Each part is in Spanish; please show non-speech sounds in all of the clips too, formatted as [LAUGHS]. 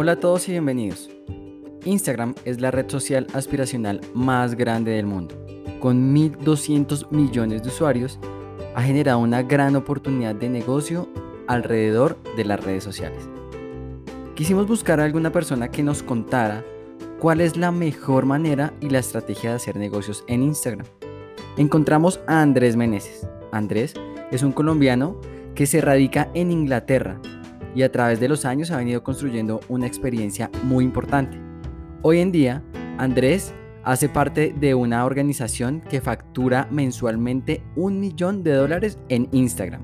Hola a todos y bienvenidos. Instagram es la red social aspiracional más grande del mundo. Con 1.200 millones de usuarios, ha generado una gran oportunidad de negocio alrededor de las redes sociales. Quisimos buscar a alguna persona que nos contara cuál es la mejor manera y la estrategia de hacer negocios en Instagram. Encontramos a Andrés Meneses. Andrés es un colombiano que se radica en Inglaterra y a través de los años ha venido construyendo una experiencia muy importante. Hoy en día, Andrés hace parte de una organización que factura mensualmente un millón de dólares en Instagram.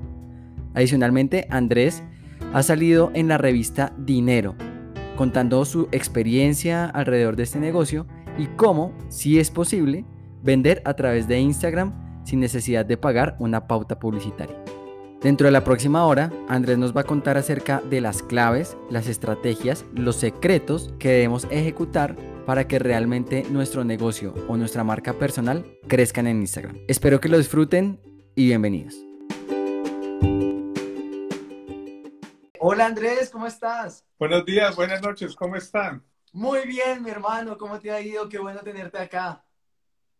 Adicionalmente, Andrés ha salido en la revista Dinero, contando su experiencia alrededor de este negocio y cómo, si es posible, vender a través de Instagram sin necesidad de pagar una pauta publicitaria. Dentro de la próxima hora, Andrés nos va a contar acerca de las claves, las estrategias, los secretos que debemos ejecutar para que realmente nuestro negocio o nuestra marca personal crezcan en Instagram. Espero que lo disfruten y bienvenidos. Hola Andrés, ¿cómo estás? Buenos días, buenas noches, ¿cómo están? Muy bien, mi hermano, ¿cómo te ha ido? Qué bueno tenerte acá.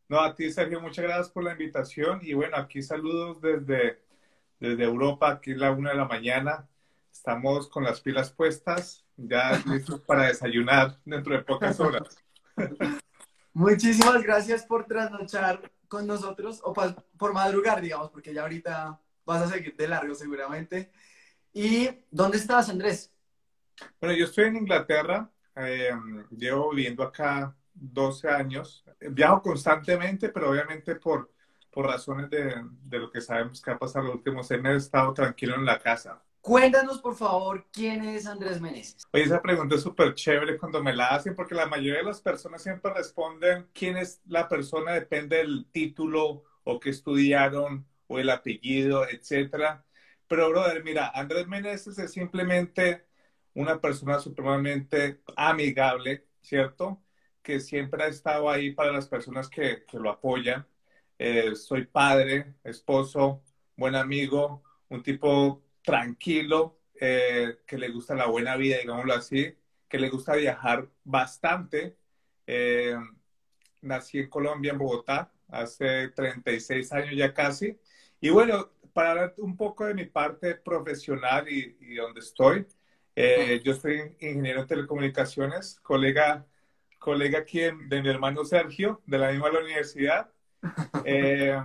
No, a ti, Sergio, muchas gracias por la invitación. Y bueno, aquí saludos desde, desde Europa, aquí es la una de la mañana. Estamos con las pilas puestas, ya [LAUGHS] listos para desayunar dentro de pocas horas. [LAUGHS] Muchísimas gracias por trasnochar con nosotros, o por madrugar, digamos, porque ya ahorita vas a seguir de largo seguramente. ¿Y dónde estás, Andrés? Bueno, yo estoy en Inglaterra, eh, llevo viviendo acá 12 años. Viajo constantemente, pero obviamente por, por razones de, de lo que sabemos que ha pasado los últimos años, he estado tranquilo en la casa. Cuéntanos, por favor, quién es Andrés Meneses. Oye, esa pregunta es súper chévere cuando me la hacen, porque la mayoría de las personas siempre responden quién es la persona, depende del título o qué estudiaron o el apellido, etcétera. Pero, brother, mira, Andrés Meneses es simplemente una persona supremamente amigable, ¿cierto? que siempre ha estado ahí para las personas que, que lo apoyan. Eh, soy padre, esposo, buen amigo, un tipo tranquilo, eh, que le gusta la buena vida, digámoslo así, que le gusta viajar bastante. Eh, nací en Colombia, en Bogotá, hace 36 años ya casi. Y bueno, para hablar un poco de mi parte profesional y, y donde estoy, yo soy ingeniero en telecomunicaciones, colega colega aquí de mi hermano Sergio, de la misma universidad. Eh,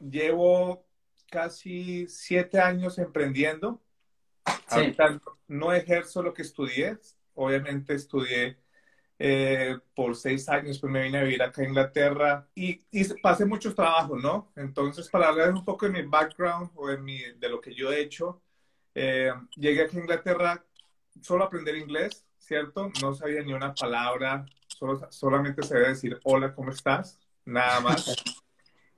llevo casi siete años emprendiendo. Ahorita no ejerzo lo que estudié. Obviamente estudié eh, por seis años, pues me vine a vivir acá en Inglaterra y, pasé muchos trabajos, ¿no? Entonces, para hablar un poco de mi background o de, mi, de lo que yo he hecho, eh, llegué aquí a Inglaterra solo a aprender inglés, ¿cierto? No sabía ni una palabra, solamente se debe decir hola, ¿cómo estás? Nada más. [LAUGHS]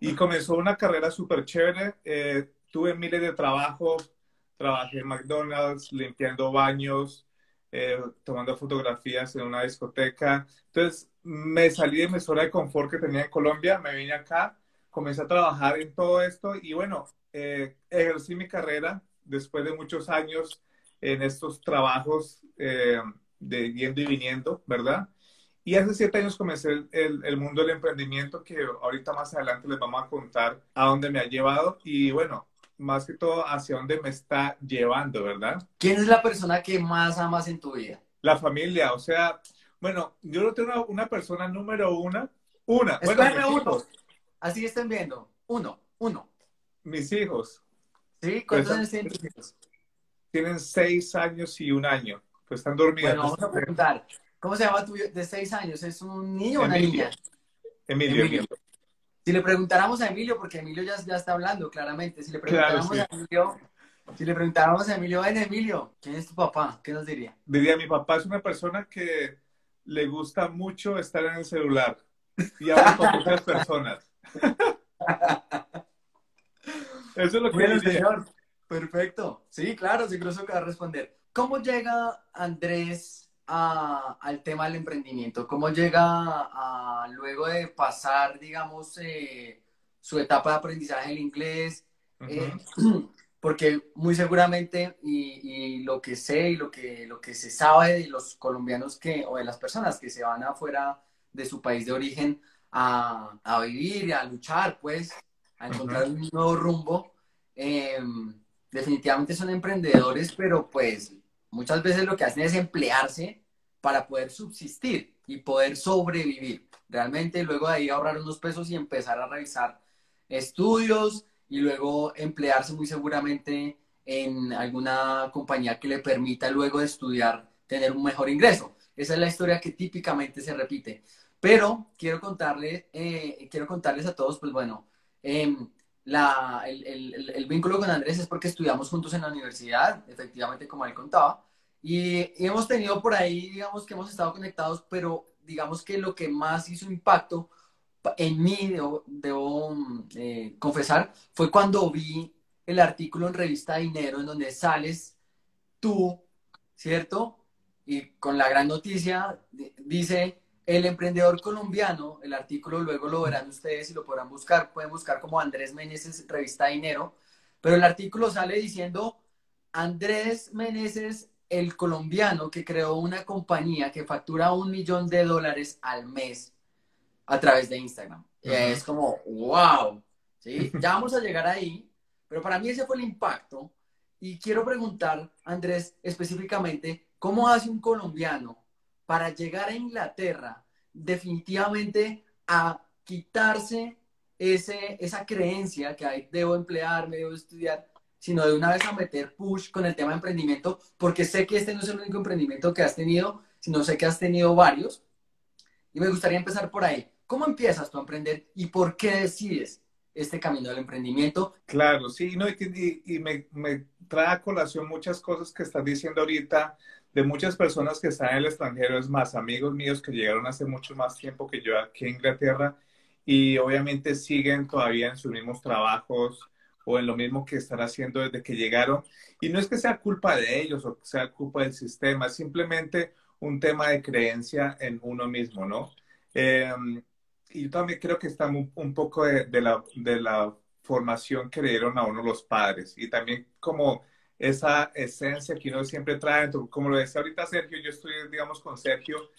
Y comenzó una carrera súper chévere. Eh, tuve miles de trabajos. Trabajé en McDonald's, limpiando baños, eh, tomando fotografías en una discoteca. Entonces me salí de mi zona de confort que tenía en Colombia, me vine acá, comencé a trabajar en todo esto y bueno, eh, ejercí mi carrera después de muchos años en estos trabajos de yendo y viniendo, ¿verdad? Y hace siete años comencé el, el, mundo del emprendimiento que ahorita más adelante les vamos a contar a dónde me ha llevado y bueno, más que todo hacia dónde me está llevando, ¿verdad? ¿Quién es la persona que más amas en tu vida? La familia, o sea, bueno, yo no tengo una, persona número una, una. Espérame uno, así estén viendo, uno, uno. Mis hijos. ¿Sí? ¿Cuántos pues, años tienen tus hijos? Tienen seis años y un año, pues están dormidos. Bueno, vamos a preguntar. ¿Cómo se llama tu de seis años? ¿Es un niño o una niña? Emilio, Emilio. Si le preguntáramos a Emilio, porque Emilio ya, ya está hablando claramente, si le preguntáramos a Emilio, si le preguntáramos a Emilio, ven Emilio, ¿quién es tu papá? ¿Qué nos diría? Diría, mi papá es una persona que le gusta mucho estar en el celular y habla con [LAUGHS] otras personas. [LAUGHS] Eso es lo que bueno, señor. Perfecto. Sí, claro, sí creo que va a responder. ¿Cómo llega Andrés al tema del emprendimiento? ¿Cómo llega a, luego de pasar, digamos, eh, su etapa de aprendizaje en inglés? Eh, [CLEARS THROAT] porque muy seguramente, y, lo que sé y lo que, lo que se sabe de los colombianos que, o de las personas que se van afuera de su país de origen a, a vivir y a luchar, pues, a encontrar un nuevo rumbo, em, definitivamente son emprendedores, pero pues muchas veces lo que hacen es emplearse para poder subsistir y poder sobrevivir. Realmente luego de ahí ahorrar unos pesos y empezar a revisar estudios y luego emplearse muy seguramente en alguna compañía que le permita luego de estudiar tener un mejor ingreso. Esa es la historia que típicamente se repite. Pero quiero, contarle, eh, quiero contarles a todos, pues bueno, em, la, el, el, el, vínculo con Andrés es porque estudiamos juntos en la universidad, efectivamente, como él contaba, y, hemos tenido por ahí, digamos que hemos estado conectados, pero digamos que lo que más hizo impacto en mí, debo, debo eh, confesar, fue cuando vi el artículo en Revista Dinero en donde sales tú, ¿cierto? Y con la gran noticia dice, el emprendedor colombiano, el artículo luego lo verán ustedes y lo podrán buscar, pueden buscar como Andrés Meneses, Revista Dinero, pero el artículo sale diciendo, Andrés Meneses el colombiano que creó una compañía que factura un millón de dólares al mes a través de Instagram. Es como, wow, ¿sí? Ya vamos a llegar ahí, pero para mí ese fue el impacto. Y quiero preguntar, Andrés, específicamente, ¿cómo hace un colombiano para llegar a Inglaterra definitivamente a quitarse ese, esa creencia que hay, debo emplearme, debo estudiar, sino de una vez a meter push con el tema de emprendimiento, porque sé que este no es el único emprendimiento que has tenido, sino sé que has tenido varios. Y me gustaría empezar por ahí. ¿Cómo empiezas tú a emprender y por qué decides este camino del emprendimiento? Claro, sí, no, y, y me, me, trae a colación muchas cosas que estás diciendo ahorita de muchas personas que están en el extranjero, es más, amigos míos que llegaron hace mucho más tiempo que yo aquí en Inglaterra y obviamente siguen todavía en sus mismos trabajos, o en lo mismo que están haciendo desde que llegaron. Y no es que sea culpa de ellos o que sea culpa del sistema, es simplemente un tema de creencia en uno mismo, ¿no? Em, y yo también creo que está un, poco de, la, de la formación que le dieron a uno los padres y también como esa esencia que uno siempre trae, como lo decía ahorita Sergio, yo estoy, digamos, con Sergio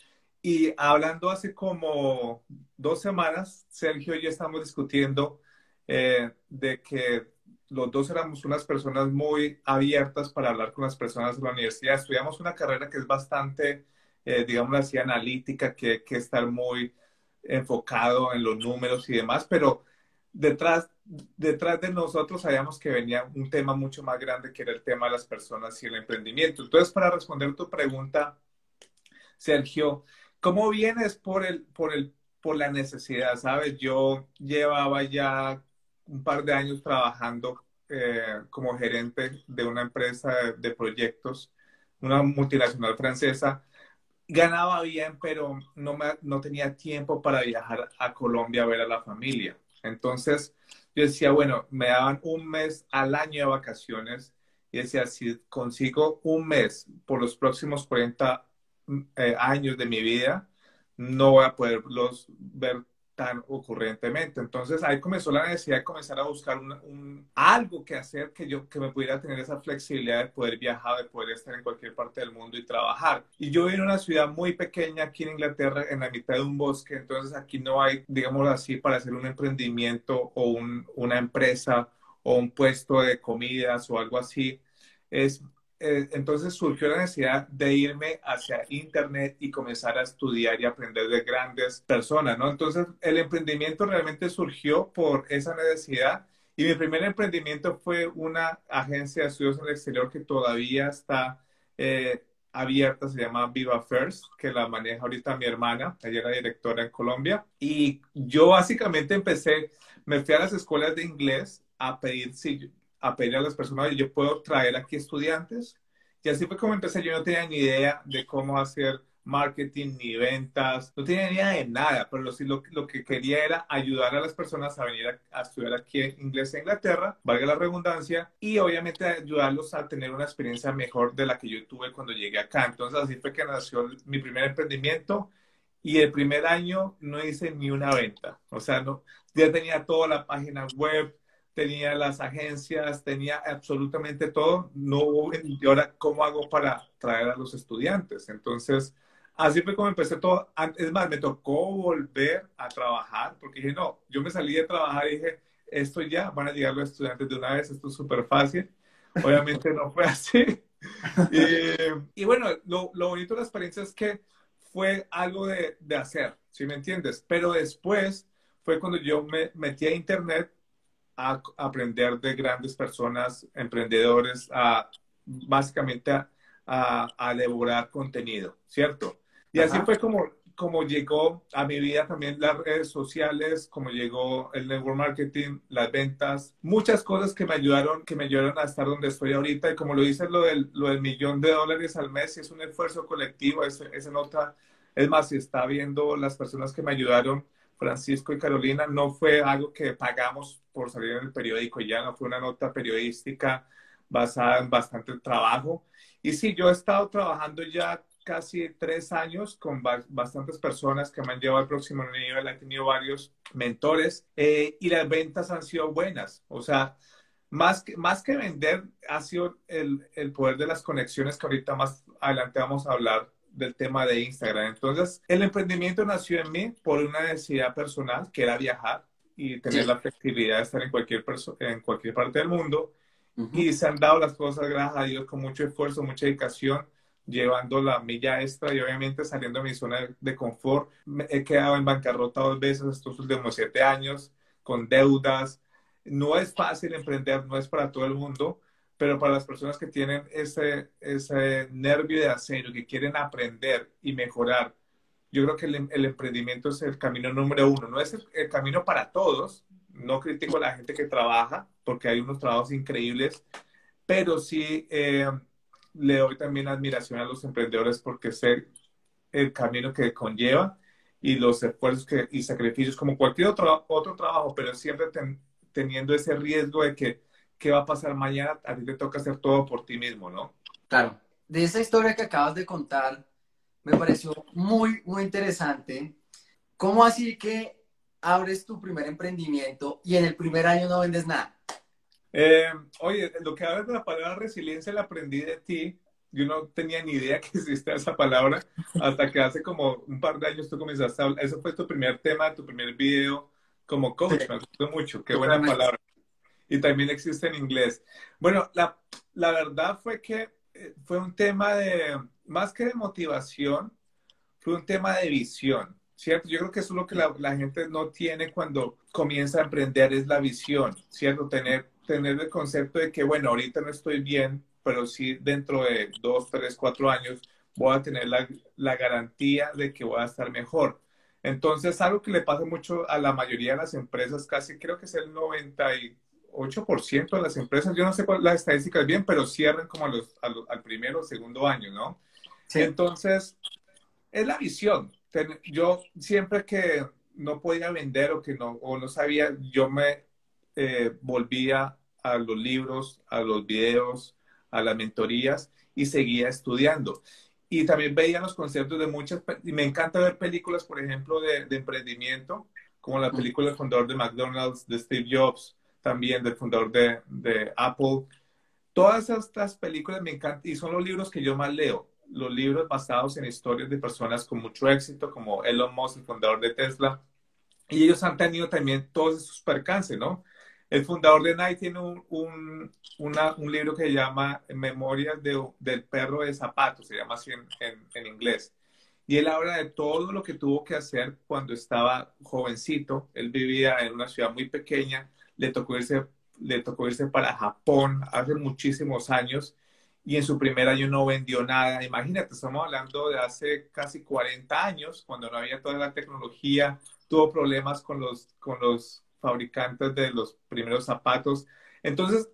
y hablando hace como dos semanas, Sergio y yo estamos discutiendo eh, de que los dos éramos unas personas muy abiertas para hablar con las personas de la universidad. Estudiamos una carrera que es bastante, eh, digamos así, analítica, que que estar muy enfocado en los números y demás, pero detrás, detrás de nosotros sabíamos que venía un tema mucho más grande que era el tema de las personas y el emprendimiento. Entonces, para responder tu pregunta, Sergio, ¿cómo vienes por el, por el, por la necesidad? Sabes, yo llevaba ya un par de años trabajando eh, como gerente de una empresa de, proyectos, una multinacional francesa. Ganaba bien, pero no, me, no tenía tiempo para viajar a Colombia a ver a la familia. Entonces, yo decía, bueno, me daban un mes al año de vacaciones y decía, si consigo un mes por los próximos 40 eh, años de mi vida, no voy a poderlos ver tan ocurrentemente. Entonces ahí comenzó la necesidad de comenzar a buscar un, algo que hacer que yo que me pudiera tener esa flexibilidad de poder viajar, de poder estar en cualquier parte del mundo y trabajar. Y yo vivo en una ciudad muy pequeña aquí en Inglaterra, en la mitad de un bosque, entonces aquí no hay, digamos así, para hacer un emprendimiento o un, una empresa o un puesto de comidas o algo así. Es eh, entonces surgió la necesidad de irme hacia Internet y comenzar a estudiar y aprender de grandes personas, ¿no? Entonces el emprendimiento realmente surgió por esa necesidad y mi primer emprendimiento fue una agencia de estudios en el exterior que todavía está eh, abierta, se llama Viva First, que la maneja ahorita mi hermana, ella era directora en Colombia. Y yo básicamente empecé, me fui a las escuelas de inglés a pedir, si, a pedir a las personas, yo puedo traer aquí estudiantes. Y así fue como empecé, yo no tenía ni idea de cómo hacer marketing ni ventas, no tenía ni idea de nada, pero lo, lo, lo que quería era ayudar a las personas a venir a, estudiar aquí en inglés en Inglaterra, valga la redundancia, y obviamente ayudarlos a tener una experiencia mejor de la que yo tuve cuando llegué acá. Entonces así fue que nació mi primer emprendimiento y el primer año no hice ni una venta, o sea, no, ya tenía toda la página web, tenía las agencias, tenía absolutamente todo. No hubo, y ahora, ¿cómo hago para traer a los estudiantes? Entonces, así fue como empecé todo. Es más, me tocó volver a trabajar porque dije, no, yo me salí de trabajar y dije, esto ya, van a llegar los estudiantes de una vez, esto es súper fácil. Obviamente no fue así. [LAUGHS] Y, bueno, lo, lo, bonito de la experiencia es que fue algo de, de hacer, ¿sí me entiendes? Pero después fue cuando yo me metí a internet a aprender de grandes personas, emprendedores, a básicamente a, a, devorar contenido, ¿cierto? Y así fue como, como llegó a mi vida también las redes sociales, como llegó el network marketing, las ventas, muchas cosas que me ayudaron, que me ayudaron a estar donde estoy ahorita. Y como lo dice lo del, lo del millón de dólares al mes, es un esfuerzo colectivo, esa nota, es más, si está viendo las personas que me ayudaron, Francisco y Carolina, no fue algo que pagamos por salir en el periódico ya, no fue una nota periodística basada en bastante trabajo. Y sí, yo he estado trabajando ya casi tres años con bastantes personas que me han llevado al próximo nivel, he tenido varios mentores eh, y las ventas han sido buenas. O sea, más que, más que vender, ha sido el, el poder de las conexiones que ahorita más adelante vamos a hablar del tema de Instagram. Entonces, el emprendimiento nació en mí por una necesidad personal, que era viajar y tener la flexibilidad de estar en cualquier, en cualquier parte del mundo. Y se han dado las cosas, gracias a Dios, con mucho esfuerzo, mucha dedicación, llevando la milla extra y obviamente saliendo de mi zona de, confort. he quedado en bancarrota dos veces estos últimos siete años, con deudas. No es fácil emprender, no es para todo el mundo, pero para las personas que tienen ese, ese nervio de acero, que quieren aprender y mejorar, yo creo que el, emprendimiento es el camino número uno. No es el, camino para todos, no critico a la gente que trabaja, porque hay unos trabajos increíbles, pero sí eh, le doy también admiración a los emprendedores porque sé el camino que conlleva y los esfuerzos que, y sacrificios como cualquier otro, otro trabajo, pero siempre teniendo ese riesgo de que qué va a pasar mañana, a ti te toca hacer todo por ti mismo, ¿no? Claro. De esa historia que acabas de contar, me pareció muy, muy interesante. ¿Cómo así que abres tu primer emprendimiento y en el primer año no vendes nada? Eh, oye, lo que hablas de la palabra resiliencia la aprendí de ti. Yo no tenía ni idea que existía esa palabra hasta que hace como un par de años tú comenzaste a hablar. Eso fue tu primer tema, tu primer video como coach. Me gustó mucho. Qué buena palabra y también existe en inglés. Bueno, la, la verdad fue que eh, fue un tema de, más que de motivación, fue un tema de visión, ¿cierto? Yo creo que eso es lo que la, la, gente no tiene cuando comienza a emprender, es la visión, ¿cierto? Tener, tener el concepto de que, bueno, ahorita no estoy bien, pero sí dentro de dos, tres, cuatro años voy a tener la, la garantía de que voy a estar mejor. Entonces, algo que le pasa mucho a la mayoría de las empresas, casi creo que es el 90 y 8% de las empresas, yo no sé cuál las estadísticas bien, pero cierran como a los, al primero o segundo año, ¿no? Entonces, es la visión. Yo siempre que no podía vender o que no, o no sabía, yo me eh, volvía a los libros, a los videos, a las mentorías y seguía estudiando. Y también veía los conceptos de muchas, y me encanta ver películas, por ejemplo, de, de emprendimiento, como la película El fundador de McDonald's, de Steve Jobs, también del fundador de, Apple. Todas estas películas me encantan y son los libros que yo más leo. Los libros basados en historias de personas con mucho éxito, como Elon Musk, el fundador de Tesla. Y ellos han tenido también todos esos percances, ¿no? El fundador de Nike tiene un, un, un libro que se llama Memorias de, del perro de zapatos, se llama así en, en, en, inglés. Y él habla de todo lo que tuvo que hacer cuando estaba jovencito. Él vivía en una ciudad muy pequeña, le tocó irse, le tocó irse para Japón hace muchísimos años y en su primer año no vendió nada. Imagínate, estamos hablando de hace casi 40 años, cuando no había toda la tecnología, tuvo problemas con los, con los fabricantes de los primeros zapatos. Entonces,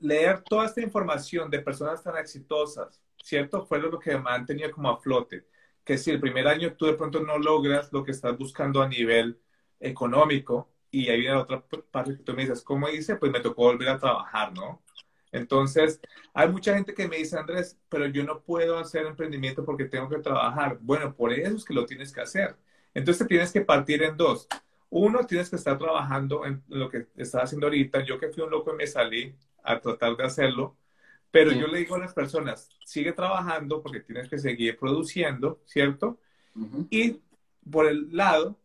leer toda esta información de personas tan exitosas, ¿cierto? Fue lo que me como a flote. Que si el primer año tú de pronto no logras lo que estás buscando a nivel económico, y ahí viene la otra parte que tú me dices, ¿cómo hice? Pues me tocó volver a trabajar, ¿no? Entonces, hay mucha gente que me dice, Andrés, pero yo no puedo hacer emprendimiento porque tengo que trabajar. Bueno, por eso es que lo tienes que hacer. Entonces, tienes que partir en dos. Uno, tienes que estar trabajando en lo que estás haciendo ahorita. Yo que fui un loco y me salí a tratar de hacerlo, pero yo le digo a las personas, sigue trabajando porque tienes que seguir produciendo, ¿cierto? Y por el lado,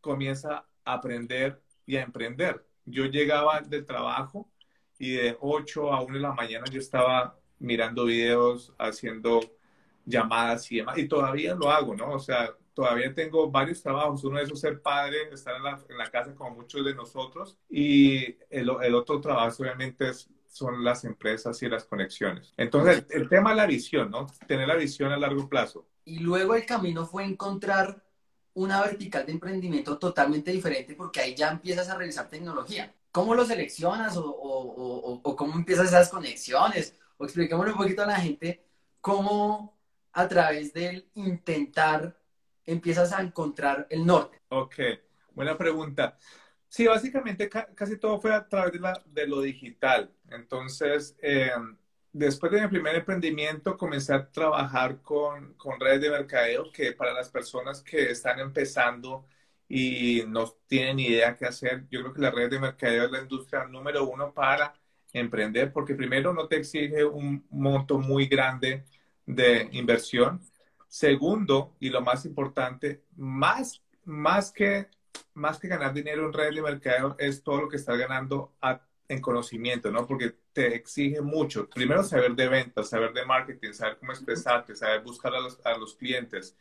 comienza aprender y a emprender. Yo llegaba del trabajo y de 8 a 1 de la mañana yo estaba mirando videos, haciendo llamadas y demás, y todavía lo hago, ¿no? O sea, todavía tengo varios trabajos. Uno de esos es ser padre, estar en la, casa como muchos de nosotros. Y el, otro trabajo obviamente son las empresas y las conexiones. Entonces, el, el, tema es la visión, ¿no? Tener la visión a largo plazo. Y luego el camino fue encontrar una vertical de emprendimiento totalmente diferente porque ahí ya empiezas a realizar tecnología. ¿Cómo lo seleccionas o, o, cómo empiezas esas conexiones? O un poquito a la gente cómo a través del intentar empiezas a encontrar el norte? Ok, buena pregunta. Sí, básicamente ca casi todo fue a través de, la, de lo digital. Entonces, eh, después de mi primer emprendimiento, comencé a trabajar con, con, redes de mercadeo, que para las personas que están empezando y no tienen idea qué hacer, yo creo que la red de mercadeo es la industria número uno para emprender, porque primero no te exige un monto muy grande de inversión. Segundo, y lo más importante, más, más, que, más que ganar dinero en redes de mercadeo es todo lo que estás ganando en conocimiento, ¿no? Porque te exige mucho. Primero, saber de ventas, saber de marketing, saber cómo expresarte, saber buscar a los, a los clientes.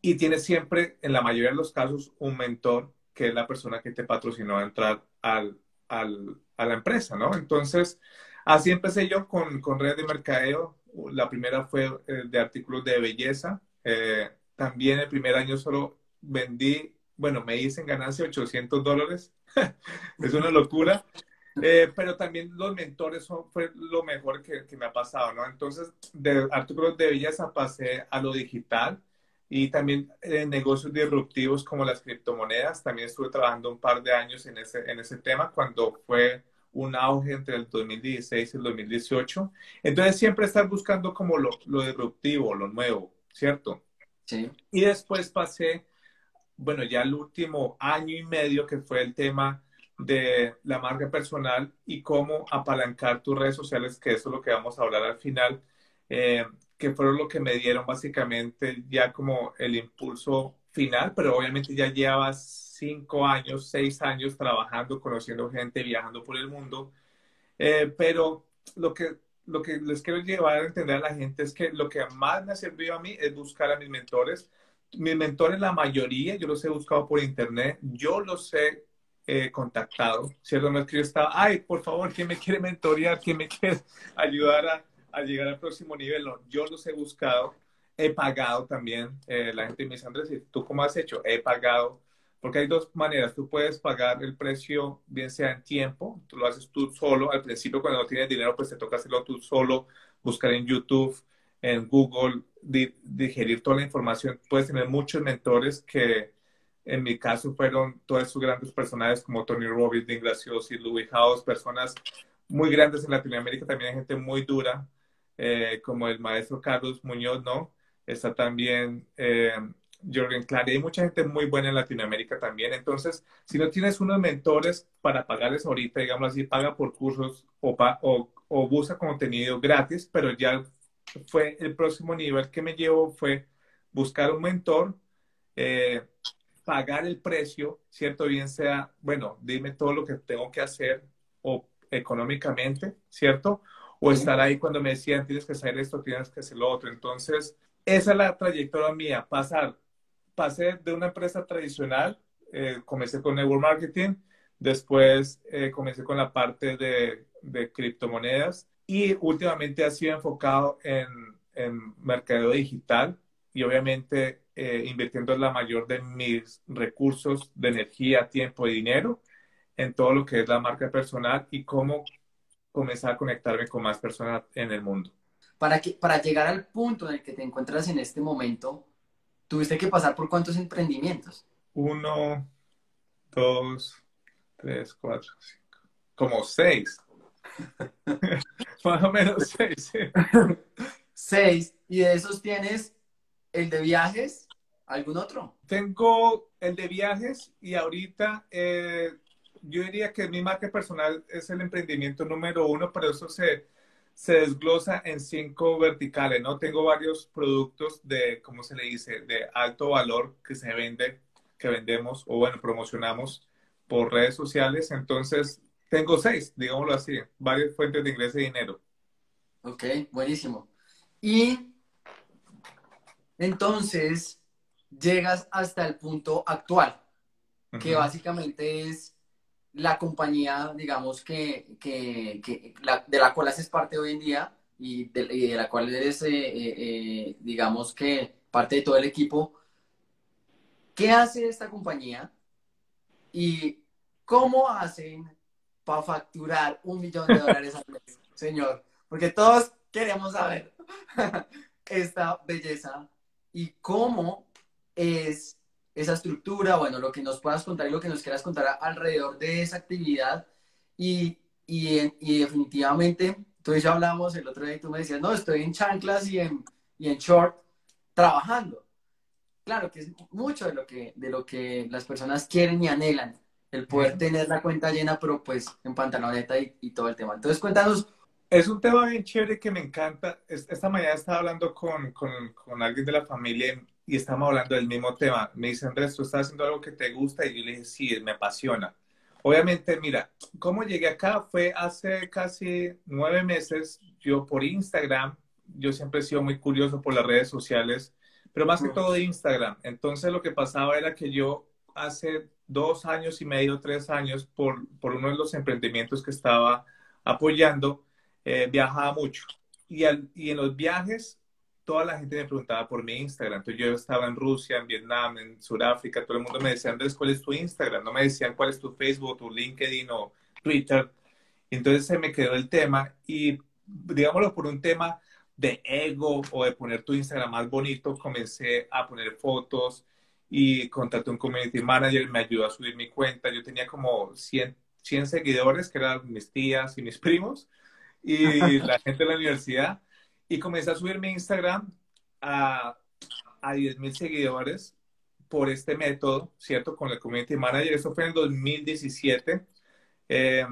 Y tienes siempre, en la mayoría de los casos, un mentor que es la persona que te patrocinó a entrar al, al, a la empresa, ¿no? Entonces, así empecé yo con, con redes de mercadeo, la primera fue eh, de artículos de belleza. Eh, también el primer año solo vendí, bueno, me hice en ganancia 800 dólares. [LAUGHS] es una locura. Eh, pero también los mentores son, fue lo mejor que, que, me ha pasado, ¿no? Entonces, de artículos de belleza pasé a lo digital y también en negocios disruptivos como las criptomonedas. También estuve trabajando un par de años en ese, en ese tema cuando fue un auge entre el 2016 y el 2018. Entonces siempre estar buscando como lo, lo disruptivo, lo nuevo, ¿cierto? Sí. Y después pasé, bueno, ya el último año y medio que fue el tema de la marca personal y cómo apalancar tus redes sociales, que eso es lo que vamos a hablar al final, eh, que fueron lo que me dieron básicamente ya como el impulso final, pero obviamente ya llevas cinco años, seis años trabajando, conociendo gente, viajando por el mundo. Eh, pero lo que, lo que les quiero llevar a entender a la gente es que lo que más me ha servido a mí es buscar a mis mentores. Mis mentores, la mayoría, yo los he buscado por internet, yo los he eh, contactado, ¿cierto? No es que yo estaba, ay, por favor, ¿quién me quiere mentorear? ¿Quién me [LAUGHS] quiere ayudar a, llegar al próximo nivel? No, yo los he buscado, he pagado también. Eh, la gente me dice, Andrés, ¿tú cómo has hecho? He pagado porque hay dos maneras. Tú puedes pagar el precio, bien sea en tiempo, tú lo haces tú solo. Al principio, cuando no tienes dinero, pues te toca hacerlo tú solo, buscar en YouTube, en Google, digerir toda la información. Puedes tener muchos mentores que, en mi caso, fueron todos esos grandes personajes como Tony Robbins, Dean Graciosi, Louis House, personas muy grandes en Latinoamérica, también hay gente muy dura, eh, como el maestro Carlos Muñoz, ¿no? Está también eh, Jorgen Clary, hay mucha gente muy buena en Latinoamérica también. Entonces, si no tienes unos mentores para pagarles ahorita, digamos así, paga por cursos o, o, o busca contenido gratis, pero ya fue el próximo nivel que me llevo fue buscar un mentor, eh, pagar el precio, ¿cierto? Bien sea, bueno, dime todo lo que tengo que hacer o económicamente, ¿cierto? O estar ahí cuando me decían, tienes que hacer esto, tienes que hacer lo otro. Entonces, esa es la trayectoria mía, pasar pasé de una empresa tradicional, eh, comencé con network marketing, después eh, comencé con la parte de, de, criptomonedas y últimamente ha sido enfocado en, en mercadeo digital y obviamente eh, invirtiendo la mayor de mis recursos de energía, tiempo y dinero en todo lo que es la marca personal y cómo comenzar a conectarme con más personas en el mundo. Para, que, para llegar al punto en el que te encuentras en este momento, ¿Tuviste que pasar por cuántos emprendimientos? Uno, dos, tres, cuatro, cinco. Como seis. [LAUGHS] [LAUGHS] Más o menos seis. seis. Y de esos tienes el de viajes, ¿Algún otro? Tengo el de viajes y ahorita eh, yo diría que mi marca personal es el emprendimiento número uno, pero eso se, se desglosa en cinco verticales, ¿no? Tengo varios productos de, ¿cómo se le dice?, de alto valor que se vende, que vendemos o bueno, promocionamos por redes sociales. Entonces, tengo seis, digámoslo así, varias fuentes de ingreso y dinero. Ok, buenísimo. Y entonces llegas hasta el punto actual, que básicamente es la compañía, digamos, que, de la cual haces parte hoy en día y de, la cual eres, eh, eh, eh, digamos, que parte de todo el equipo. ¿Qué hace esta compañía y cómo hacen para facturar un millón de dólares al mes, [LAUGHS] señor? Porque todos queremos saber [LAUGHS] esta belleza y cómo es esa estructura, bueno, lo que nos puedas contar y lo que nos quieras contar alrededor de esa actividad. Y, y, definitivamente, tú ya hablamos el otro día y tú me decías, no, estoy en chanclas y en, y en short trabajando. Claro que es mucho de lo que, de lo que las personas quieren y anhelan, el poder tener la cuenta llena, pero pues en pantaloneta y, y todo el tema. Entonces, cuéntanos es un tema bien chévere que me encanta. Esta mañana estaba hablando con, con, con, alguien de la familia y estábamos hablando del mismo tema. Me dice, Andrés, tú estás haciendo algo que te gusta y yo le dije, sí, me apasiona. Obviamente, mira, cómo llegué acá fue hace casi nueve meses. Yo por Instagram, yo siempre he sido muy curioso por las redes sociales, pero más que todo Instagram. Entonces lo que pasaba era que yo hace dos años y medio, tres años, por, por uno de los emprendimientos que estaba apoyando, eh, viajaba mucho. Y, y en los viajes, toda la gente me preguntaba por mi Instagram. Entonces yo estaba en Rusia, en Vietnam, en Sudáfrica, todo el mundo me decía, Andrés, ¿cuál es tu Instagram? No me decían cuál es tu Facebook, tu LinkedIn o Twitter. entonces se me quedó el tema y, digámoslo, por un tema de ego o de poner tu Instagram más bonito, comencé a poner fotos y contraté un community manager, me ayudó a subir mi cuenta. Yo tenía como 100, 100 seguidores, que eran mis tías y mis [LAUGHS] primos y la [LAUGHS] gente de la universidad. Y comencé a subir mi Instagram a, a 10 mil seguidores por este método, ¿cierto? Con el Community Manager. Eso fue en 2017. Eh,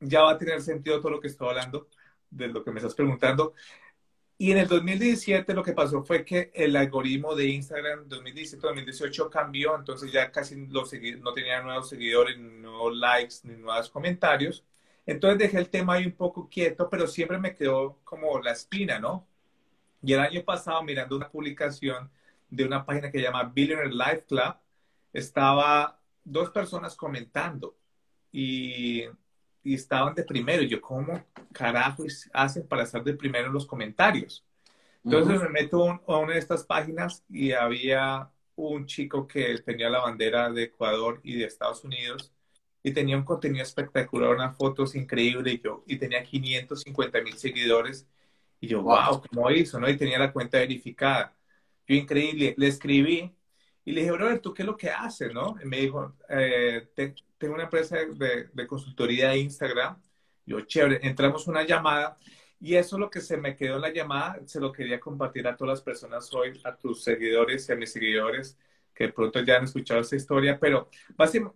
ya va a tener sentido todo lo que estoy hablando, de lo que me estás preguntando. Y en el 2017 lo que pasó fue que el algoritmo de Instagram 2017-2018 cambió, entonces ya casi los no tenía nuevos seguidores, ni nuevos likes, ni nuevos comentarios. Entonces dejé el tema ahí un poco quieto, pero siempre me quedó como la espina, ¿no? Y el año pasado, mirando una publicación de una página que se llama Billionaire Life Club, estaba dos personas comentando y, y estaban de primero. Y yo, ¿cómo carajo hacen para estar de primero en los comentarios? Entonces me meto a una de estas páginas y había un chico que tenía la bandera de Ecuador y de Estados Unidos y tenía un contenido espectacular, unas fotos increíbles y yo, y tenía 550 mil seguidores. Y yo, wow, ¿cómo hizo? ¿no? Y tenía la cuenta verificada. Yo, increíble, le escribí y le dije, brother, ¿tú qué es lo que haces? ¿no? Y me dijo, eh, tengo una empresa de, de, consultoría de Instagram. Yo, chévere, entramos una llamada y eso es lo que se me quedó en la llamada, se lo quería compartir a todas las personas hoy, a tus seguidores y a mis seguidores que de pronto ya han escuchado esta historia, pero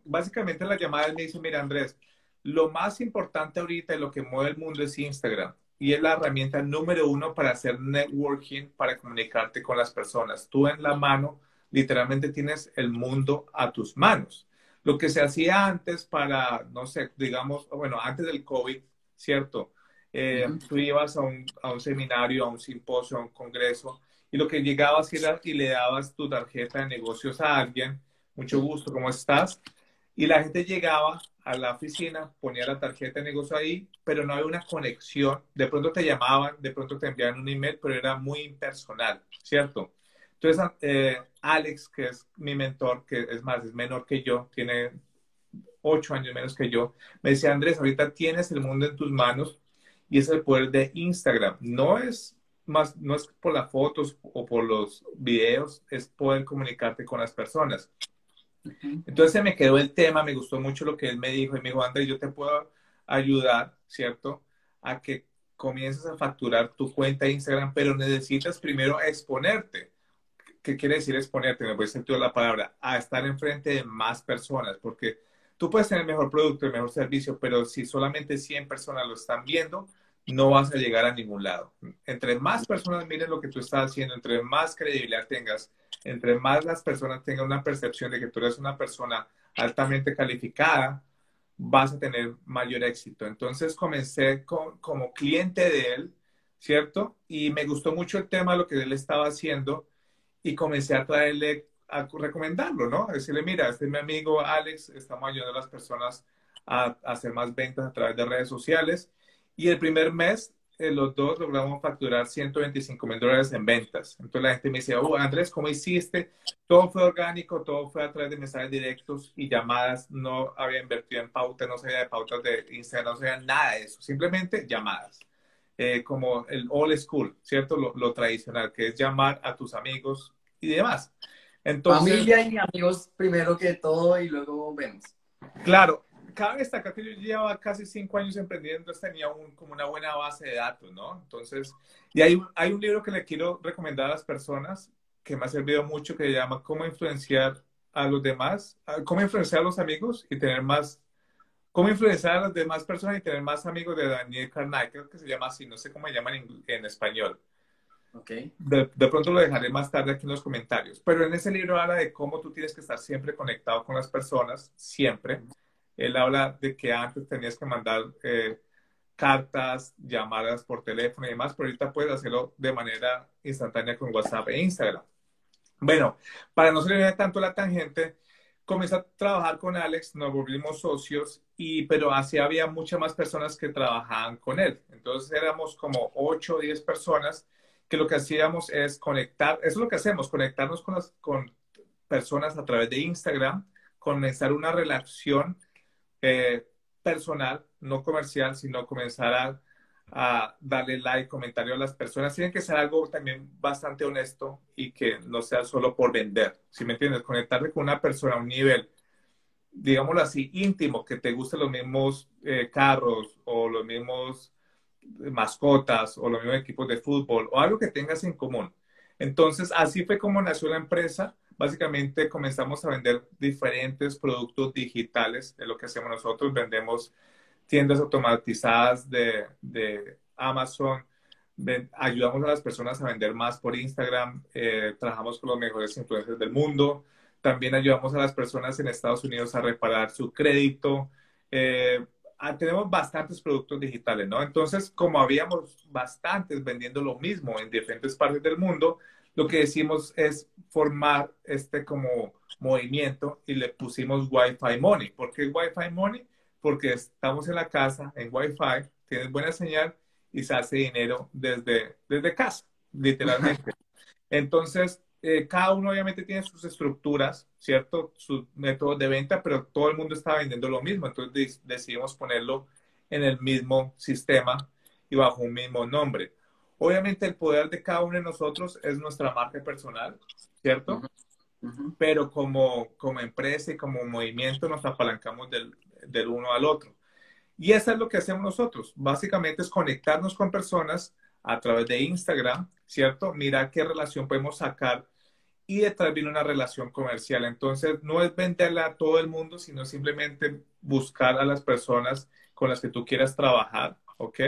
básicamente la llamada me dice, mira Andrés, lo más importante ahorita y lo que mueve el mundo es Instagram y es la herramienta número uno para hacer networking, para comunicarte con las personas. Tú en la mano literalmente tienes el mundo a tus manos. Lo que se hacía antes para, no sé, digamos, bueno, antes del COVID, ¿cierto? Eh, tú ibas a un, a un seminario, a un simposio, a un congreso, y lo que llegabas era y le dabas tu tarjeta de negocios a alguien, mucho gusto, ¿cómo estás? Y la gente llegaba a la oficina, ponía la tarjeta de negocio ahí, pero no había una conexión. De pronto te llamaban, de pronto te enviaban un email, pero era muy impersonal, ¿cierto? Entonces, eh, Alex, que es mi mentor, que es más, es menor que yo, tiene ocho años menos que yo, me decía, Andrés, ahorita tienes el mundo en tus manos y es el poder de Instagram. No es más, no es por las fotos o por los videos, es poder comunicarte con las personas. Entonces se me quedó el tema, me gustó mucho lo que él me dijo y me dijo, Andrés, yo te puedo ayudar, ¿cierto? A que comiences a facturar tu cuenta de Instagram, pero necesitas primero exponerte. ¿qué quiere decir exponerte? Me voy a sentir la palabra, a estar enfrente de más personas, porque tú puedes tener el mejor producto, el mejor servicio, pero si solamente 100 personas lo están viendo, no vas a llegar a ningún lado. Entre más personas miren lo que tú estás haciendo, entre más credibilidad tengas, entre más las personas tengan una percepción de que tú eres una persona altamente calificada, vas a tener mayor éxito. Entonces comencé como cliente de él, ¿cierto? Y me gustó mucho el tema, lo que él estaba haciendo, y comencé a traerle, a recomendarlo, ¿no? A decirle, mira, este es mi amigo Alex, estamos ayudando a las personas a, a hacer más ventas a través de redes sociales. Y el primer mes eh, los dos logramos facturar 125 mil dólares en ventas. Entonces la gente me decía, oh, Andrés, ¿cómo hiciste? Todo fue orgánico, todo fue a través de mensajes directos y llamadas. No había invertido en pautas, no sabía de pautas de Instagram, no sabía nada de eso. Simplemente llamadas. Eh, como el old school, ¿cierto? Lo, lo, tradicional, que es llamar a tus amigos y demás. Entonces, Familia y amigos primero que todo y luego vemos. Claro, cabe destacar que yo llevaba casi cinco años emprendiendo, entonces tenía un, como una buena base de datos, ¿no? Entonces, y hay, hay un libro que le quiero recomendar a las personas que me ha servido mucho que se llama Cómo influenciar a los demás, cómo influenciar a los amigos y tener más, cómo influenciar a las demás personas y tener más amigos de Daniel Carnegie, creo que se llama así, no sé cómo se llama en, en español. Okay. De, de, pronto lo dejaré más tarde aquí en los comentarios. Pero en ese libro habla de cómo tú tienes que estar siempre conectado con las personas, siempre. Él habla de que antes tenías que mandar eh, cartas, llamadas por teléfono y demás, pero ahorita puedes hacerlo de manera instantánea con WhatsApp e Instagram. Bueno, para no salir tanto la tangente, comencé a trabajar con Alex, nos volvimos socios, y, pero así había muchas más personas que trabajaban con él. Entonces éramos como 8 o 10 personas que lo que hacíamos es conectar, eso es lo que hacemos, conectarnos con, las, con personas a través de Instagram, comenzar una relación eh, personal, no comercial, sino comenzar a, a, darle like, comentario a las personas. Tiene que ser algo también bastante honesto y que no sea solo por vender. Si me entiendes, conectarte con una persona a un nivel, digámoslo así, íntimo, que te gusten los mismos eh, carros o los mismos mascotas o los mismos equipos de fútbol o algo que tengas en común. Entonces, así fue como nació la empresa básicamente comenzamos a vender diferentes productos digitales de lo que hacemos nosotros. Vendemos tiendas automatizadas de, de Amazon, ayudamos a las personas a vender más por Instagram, eh, trabajamos con los mejores influencers del mundo, también ayudamos a las personas en Estados Unidos a reparar su crédito. Eh, tenemos bastantes productos digitales, ¿no? Entonces, como habíamos bastantes vendiendo lo mismo en diferentes partes del mundo, lo que decimos es formar este como movimiento y le pusimos Wi-Fi Money. ¿Por qué Wi-Fi Money? Porque estamos en la casa, en Wi-Fi, tienes buena señal y se hace dinero desde, desde casa, literalmente. [LAUGHS] Entonces, eh, cada uno obviamente tiene sus estructuras, ¿cierto? Sus métodos de venta, pero todo el mundo está vendiendo lo mismo. Entonces decidimos ponerlo en el mismo sistema y bajo un mismo nombre. Obviamente el poder de cada uno de nosotros es nuestra marca personal, ¿cierto? Pero como, como empresa y como movimiento nos apalancamos del, del uno al otro. Y eso es lo que hacemos nosotros. Básicamente es conectarnos con personas a través de Instagram, ¿cierto? Mirar qué relación podemos sacar y detrás viene una relación comercial. Entonces, no es venderla a todo el mundo, sino simplemente buscar a las personas con las que tú quieras trabajar, ¿ok?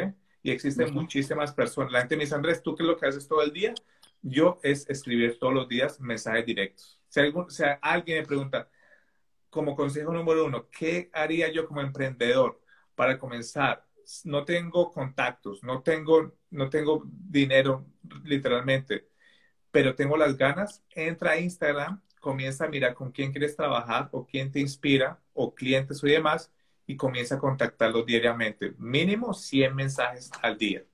Y existen muchísimas personas. La gente me dice, Andrés, ¿tú qué es lo que haces todo el día? Yo es escribir todos los días mensajes directos. Si, algún, si alguien me pregunta, como consejo número uno, ¿qué haría yo como emprendedor para comenzar? No tengo contactos, no tengo, no tengo dinero literalmente, pero tengo las ganas. Entra a Instagram, comienza a mirar con quién quieres trabajar o quién te inspira o clientes o demás y comienza a contactarlos diariamente. Mínimo 100 mensajes al día.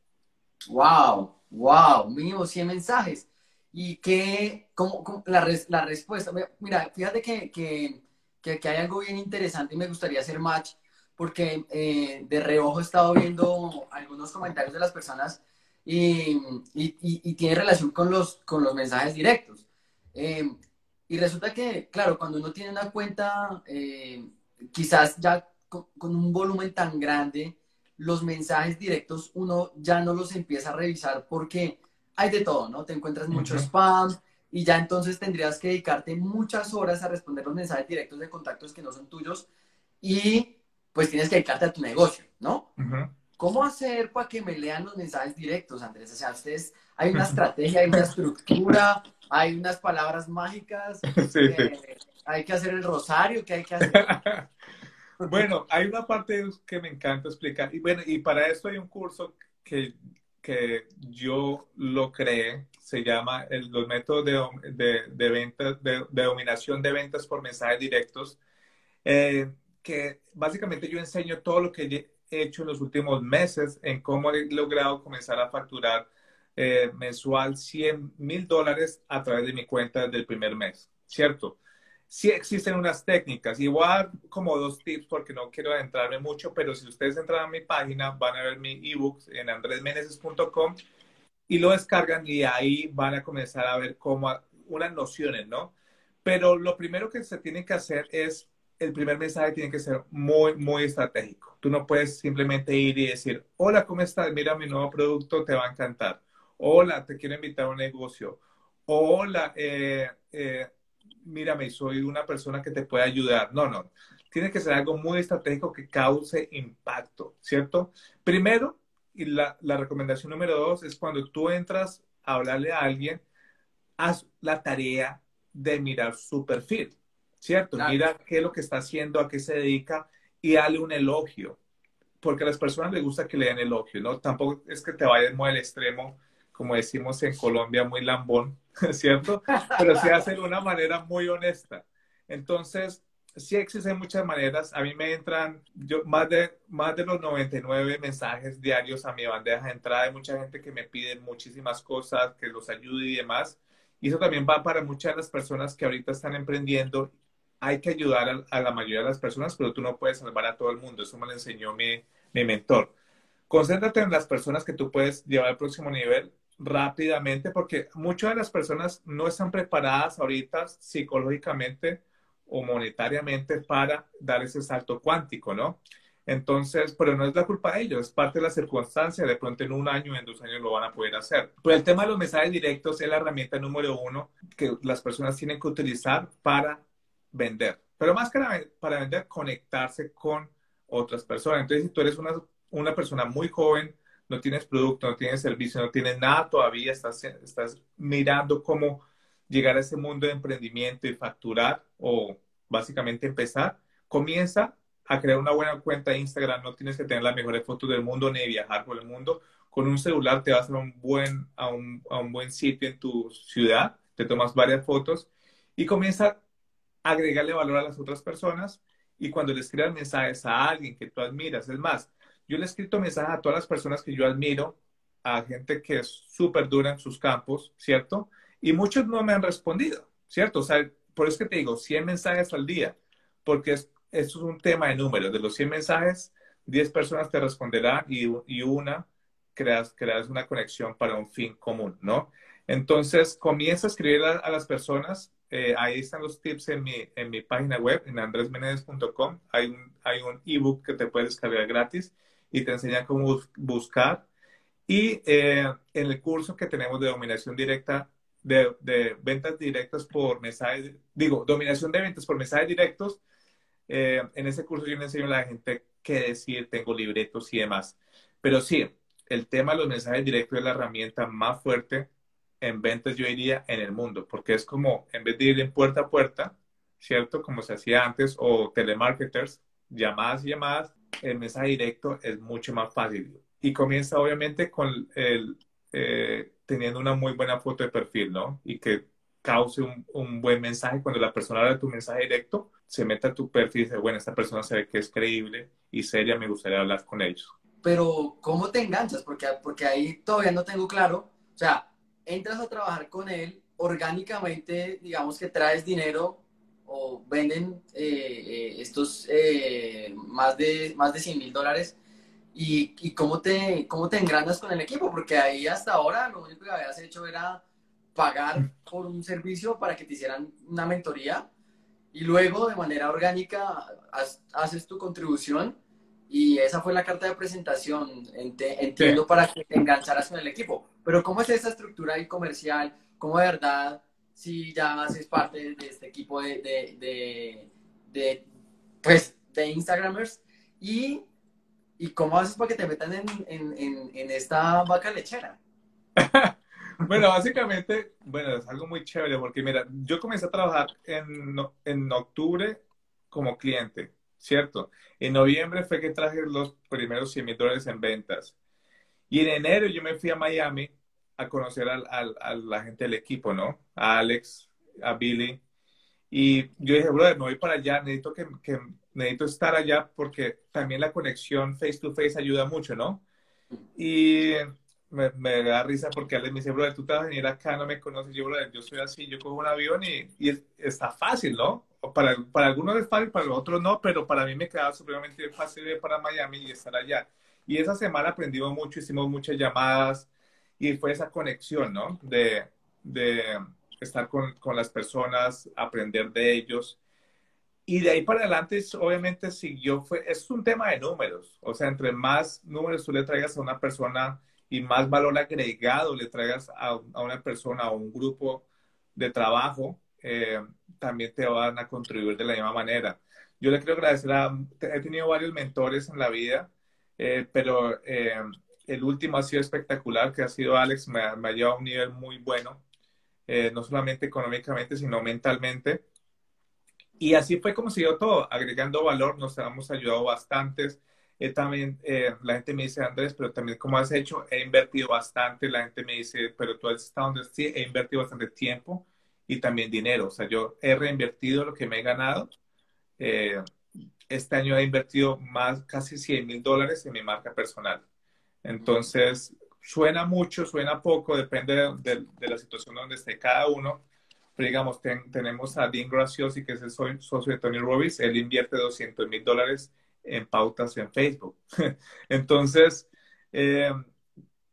¡Wow! ¡Wow! Mínimo 100 mensajes. ¿Y qué? ¿Cómo, la, la, respuesta? Mira, fíjate que, que, que, hay algo bien interesante y me gustaría hacer match porque eh, de reojo he estado viendo algunos comentarios de las personas y, y, y, tiene relación con los, con los mensajes directos. Eh, y resulta que, claro, cuando uno tiene una cuenta, eh, quizás ya con, un volumen tan grande, los mensajes directos uno ya no los empieza a revisar porque hay de todo, ¿no? Te encuentras mucho spam, y ya entonces tendrías que dedicarte muchas horas a responder los mensajes directos de contactos que no son tuyos y pues tienes que dedicarte a tu negocio, ¿no? ¿Cómo hacer para que me lean los mensajes directos, Andrés? O sea, ustedes, hay una estrategia, hay una estructura, hay unas palabras mágicas, [LAUGHS] eh, hay que hacer el rosario, ¿qué hay que hacer? [LAUGHS] bueno, hay una parte que me encanta explicar, y bueno, y para esto hay un curso que, que yo lo creé, se llama el, los métodos de, de, de ventas, de, dominación de ventas por mensajes directos, eh, que básicamente yo enseño todo lo que he hecho en los últimos meses en cómo he logrado comenzar a facturar eh, mensual 100 mil dólares a través de mi cuenta del primer mes, ¿cierto? Sí existen unas técnicas, igual como dos tips porque no quiero adentrarme mucho, pero si ustedes entran a mi página van a ver mi ebook en andresmeneses.com y lo descargan y ahí van a comenzar a ver cómo unas nociones, ¿no? Pero lo primero que se tiene que hacer es el primer mensaje tiene que ser muy, muy estratégico. Tú no puedes simplemente ir y decir, hola, ¿cómo estás? Mira mi nuevo producto, te va a encantar. Hola, te quiero invitar a un negocio. Hola, eh, eh, mírame, soy una persona que te puede ayudar. No, no. Tiene que ser algo muy estratégico que cause impacto, ¿cierto? Primero, y la, la recomendación número dos es cuando tú entras a hablarle a alguien, haz la tarea de mirar su perfil. ¿cierto? Mira qué es lo que está haciendo, a qué se dedica y dale un elogio, porque a las personas les gusta que le den elogio, ¿no? Tampoco es que te vayas muy al extremo, como decimos en Colombia, muy lambón, [LAUGHS] ¿cierto? Pero sí hacer de una manera muy honesta. Entonces, sí existen muchas maneras. A mí me entran yo, más, de, más de los 99 mensajes diarios a mi bandeja de entrada. Hay mucha gente que me pide muchísimas cosas, que los ayude y demás. Y eso también va para muchas de las personas que ahorita están emprendiendo hay que ayudar a, la mayoría de las personas, pero tú no puedes salvar a todo el mundo. Eso me lo enseñó mi, mi mentor. Concéntrate en las personas que tú puedes llevar al próximo nivel rápidamente, porque muchas de las personas no están preparadas ahorita psicológicamente o monetariamente para dar ese salto cuántico, ¿no? Entonces, pero no es la culpa de ellos, es parte de la circunstancia, de pronto en un año, en dos años lo van a poder hacer. Pero el tema de los mensajes directos es la herramienta número uno que las personas tienen que utilizar para vender. Pero más que para vender, conectarse con otras personas. Entonces, si tú eres una, una persona muy joven, no tienes producto, no tienes servicio, no tienes nada todavía, estás, estás mirando cómo llegar a ese mundo de emprendimiento y facturar o básicamente empezar, comienza a crear una buena cuenta de Instagram. No tienes que tener las mejores fotos del mundo ni viajar por el mundo. Con un celular te vas a un buen, a un, a un buen sitio en tu ciudad, te tomas varias fotos y comienza agregarle valor a las otras personas y cuando le escribas mensajes a alguien que tú admiras, es más, yo le he escrito mensajes a todas las personas que yo admiro, a gente que es súper dura en sus campos, ¿cierto? Y muchos no me han respondido, ¿cierto? O sea, por eso que te digo, 100 mensajes al día, porque es, eso es un tema de números. De los 100 mensajes, 10 personas te responderán y, y una creas, creas una conexión para un fin común, ¿no? Entonces, comienza a escribir a las eh, ahí están los tips en mi, en mi página web, en andresmenedes.com. Hay un, hay un ebook que te puedes descargar gratis y te enseña cómo buscar. Y eh, en el curso que tenemos de dominación directa, de, ventas directas por mensajes, digo, dominación de ventas por mensajes directos, eh, en ese curso yo le enseño a la gente qué decir, tengo libretos y demás. Pero sí, el tema de los mensajes directos es la herramienta más fuerte en ventas, yo diría, en el mundo, porque es como, en vez de ir en puerta a puerta, ¿cierto? Como se hacía antes, o telemarketers, llamadas y llamadas, el mensaje directo es mucho más fácil. Y comienza obviamente con el, eh, teniendo una muy buena foto de perfil, ¿no? Y que cause un, buen mensaje. Cuando la persona habla tu mensaje directo, se mete a tu perfil y dice, bueno, esta persona se ve que es creíble y seria, me gustaría hablar con ellos. Pero, ¿cómo te enganchas? Porque, porque ahí todavía no tengo claro. O sea, entras a trabajar con él, orgánicamente, digamos que traes dinero o venden eh, eh, estos eh, más, de, más de 100 mil dólares y, y, cómo, te, cómo te engranas con el equipo, porque ahí hasta ahora lo único que habías hecho era pagar por un servicio para que te hicieran una mentoría y luego de manera orgánica haces tu contribución y esa fue la carta de presentación, entiendo, para que te engancharas con el equipo. Pero ¿cómo es esa estructura ahí comercial? ¿Cómo de verdad si ya haces parte de este equipo de, de, de, pues, de Instagramers y, y, cómo haces para que te metan en, en, en, esta vaca lechera. [LAUGHS] bueno, básicamente, bueno, es algo muy chévere porque mira, yo comencé a trabajar en, en octubre como cliente, ¿cierto? En noviembre fue que traje los primeros 100 mil dólares en ventas. Y en enero yo me fui a Miami a conocer al, a la gente del equipo, ¿no? A Alex, a Billy. Y yo dije, brother, no voy para allá, necesito, que, que, necesito estar allá porque también la conexión face to face ayuda mucho, ¿no? Y me, me da risa porque Alex me dice, brother, tú te vas a venir acá, no me conoces. Yo, brother, yo soy así, yo cojo un avión y, y está fácil, ¿no? Para, para algunos es fácil, para otros no, pero para mí me quedaba supremamente fácil ir para Miami y estar allá. Y esa semana aprendimos mucho, hicimos muchas llamadas, y fue esa conexión, ¿no? De, de estar con, con, las personas, aprender de ellos. Y de ahí para adelante, obviamente, siguió, fue, es un tema de números. O sea, entre más números tú le traigas a una persona y más valor agregado le traigas a, a una persona o un grupo de trabajo, eh, también te van a contribuir de la misma manera. Yo le quiero agradecer a, he tenido varios mentores en la vida, eh, pero eh, el último ha sido espectacular, que ha sido Alex, me, ha llevado a un nivel muy bueno, eh, no solamente económicamente, sino mentalmente. Y así fue como dio todo, agregando valor, nos hemos ayudado bastantes. Eh, también eh, la gente me dice, Andrés, pero también como has hecho, he invertido bastante. La gente me dice, pero tú has estado donde sí, he invertido bastante tiempo y también dinero. O sea, yo he reinvertido lo que me he ganado. este año he invertido más, casi 100 mil dólares en mi marca personal. Entonces, suena mucho, suena poco, depende de, la situación donde esté cada uno. Pero digamos, tenemos a Dean Graciosi, que es el socio de Tony Robbins, él invierte 200 mil dólares en pautas en Facebook. [LAUGHS] Entonces, eh,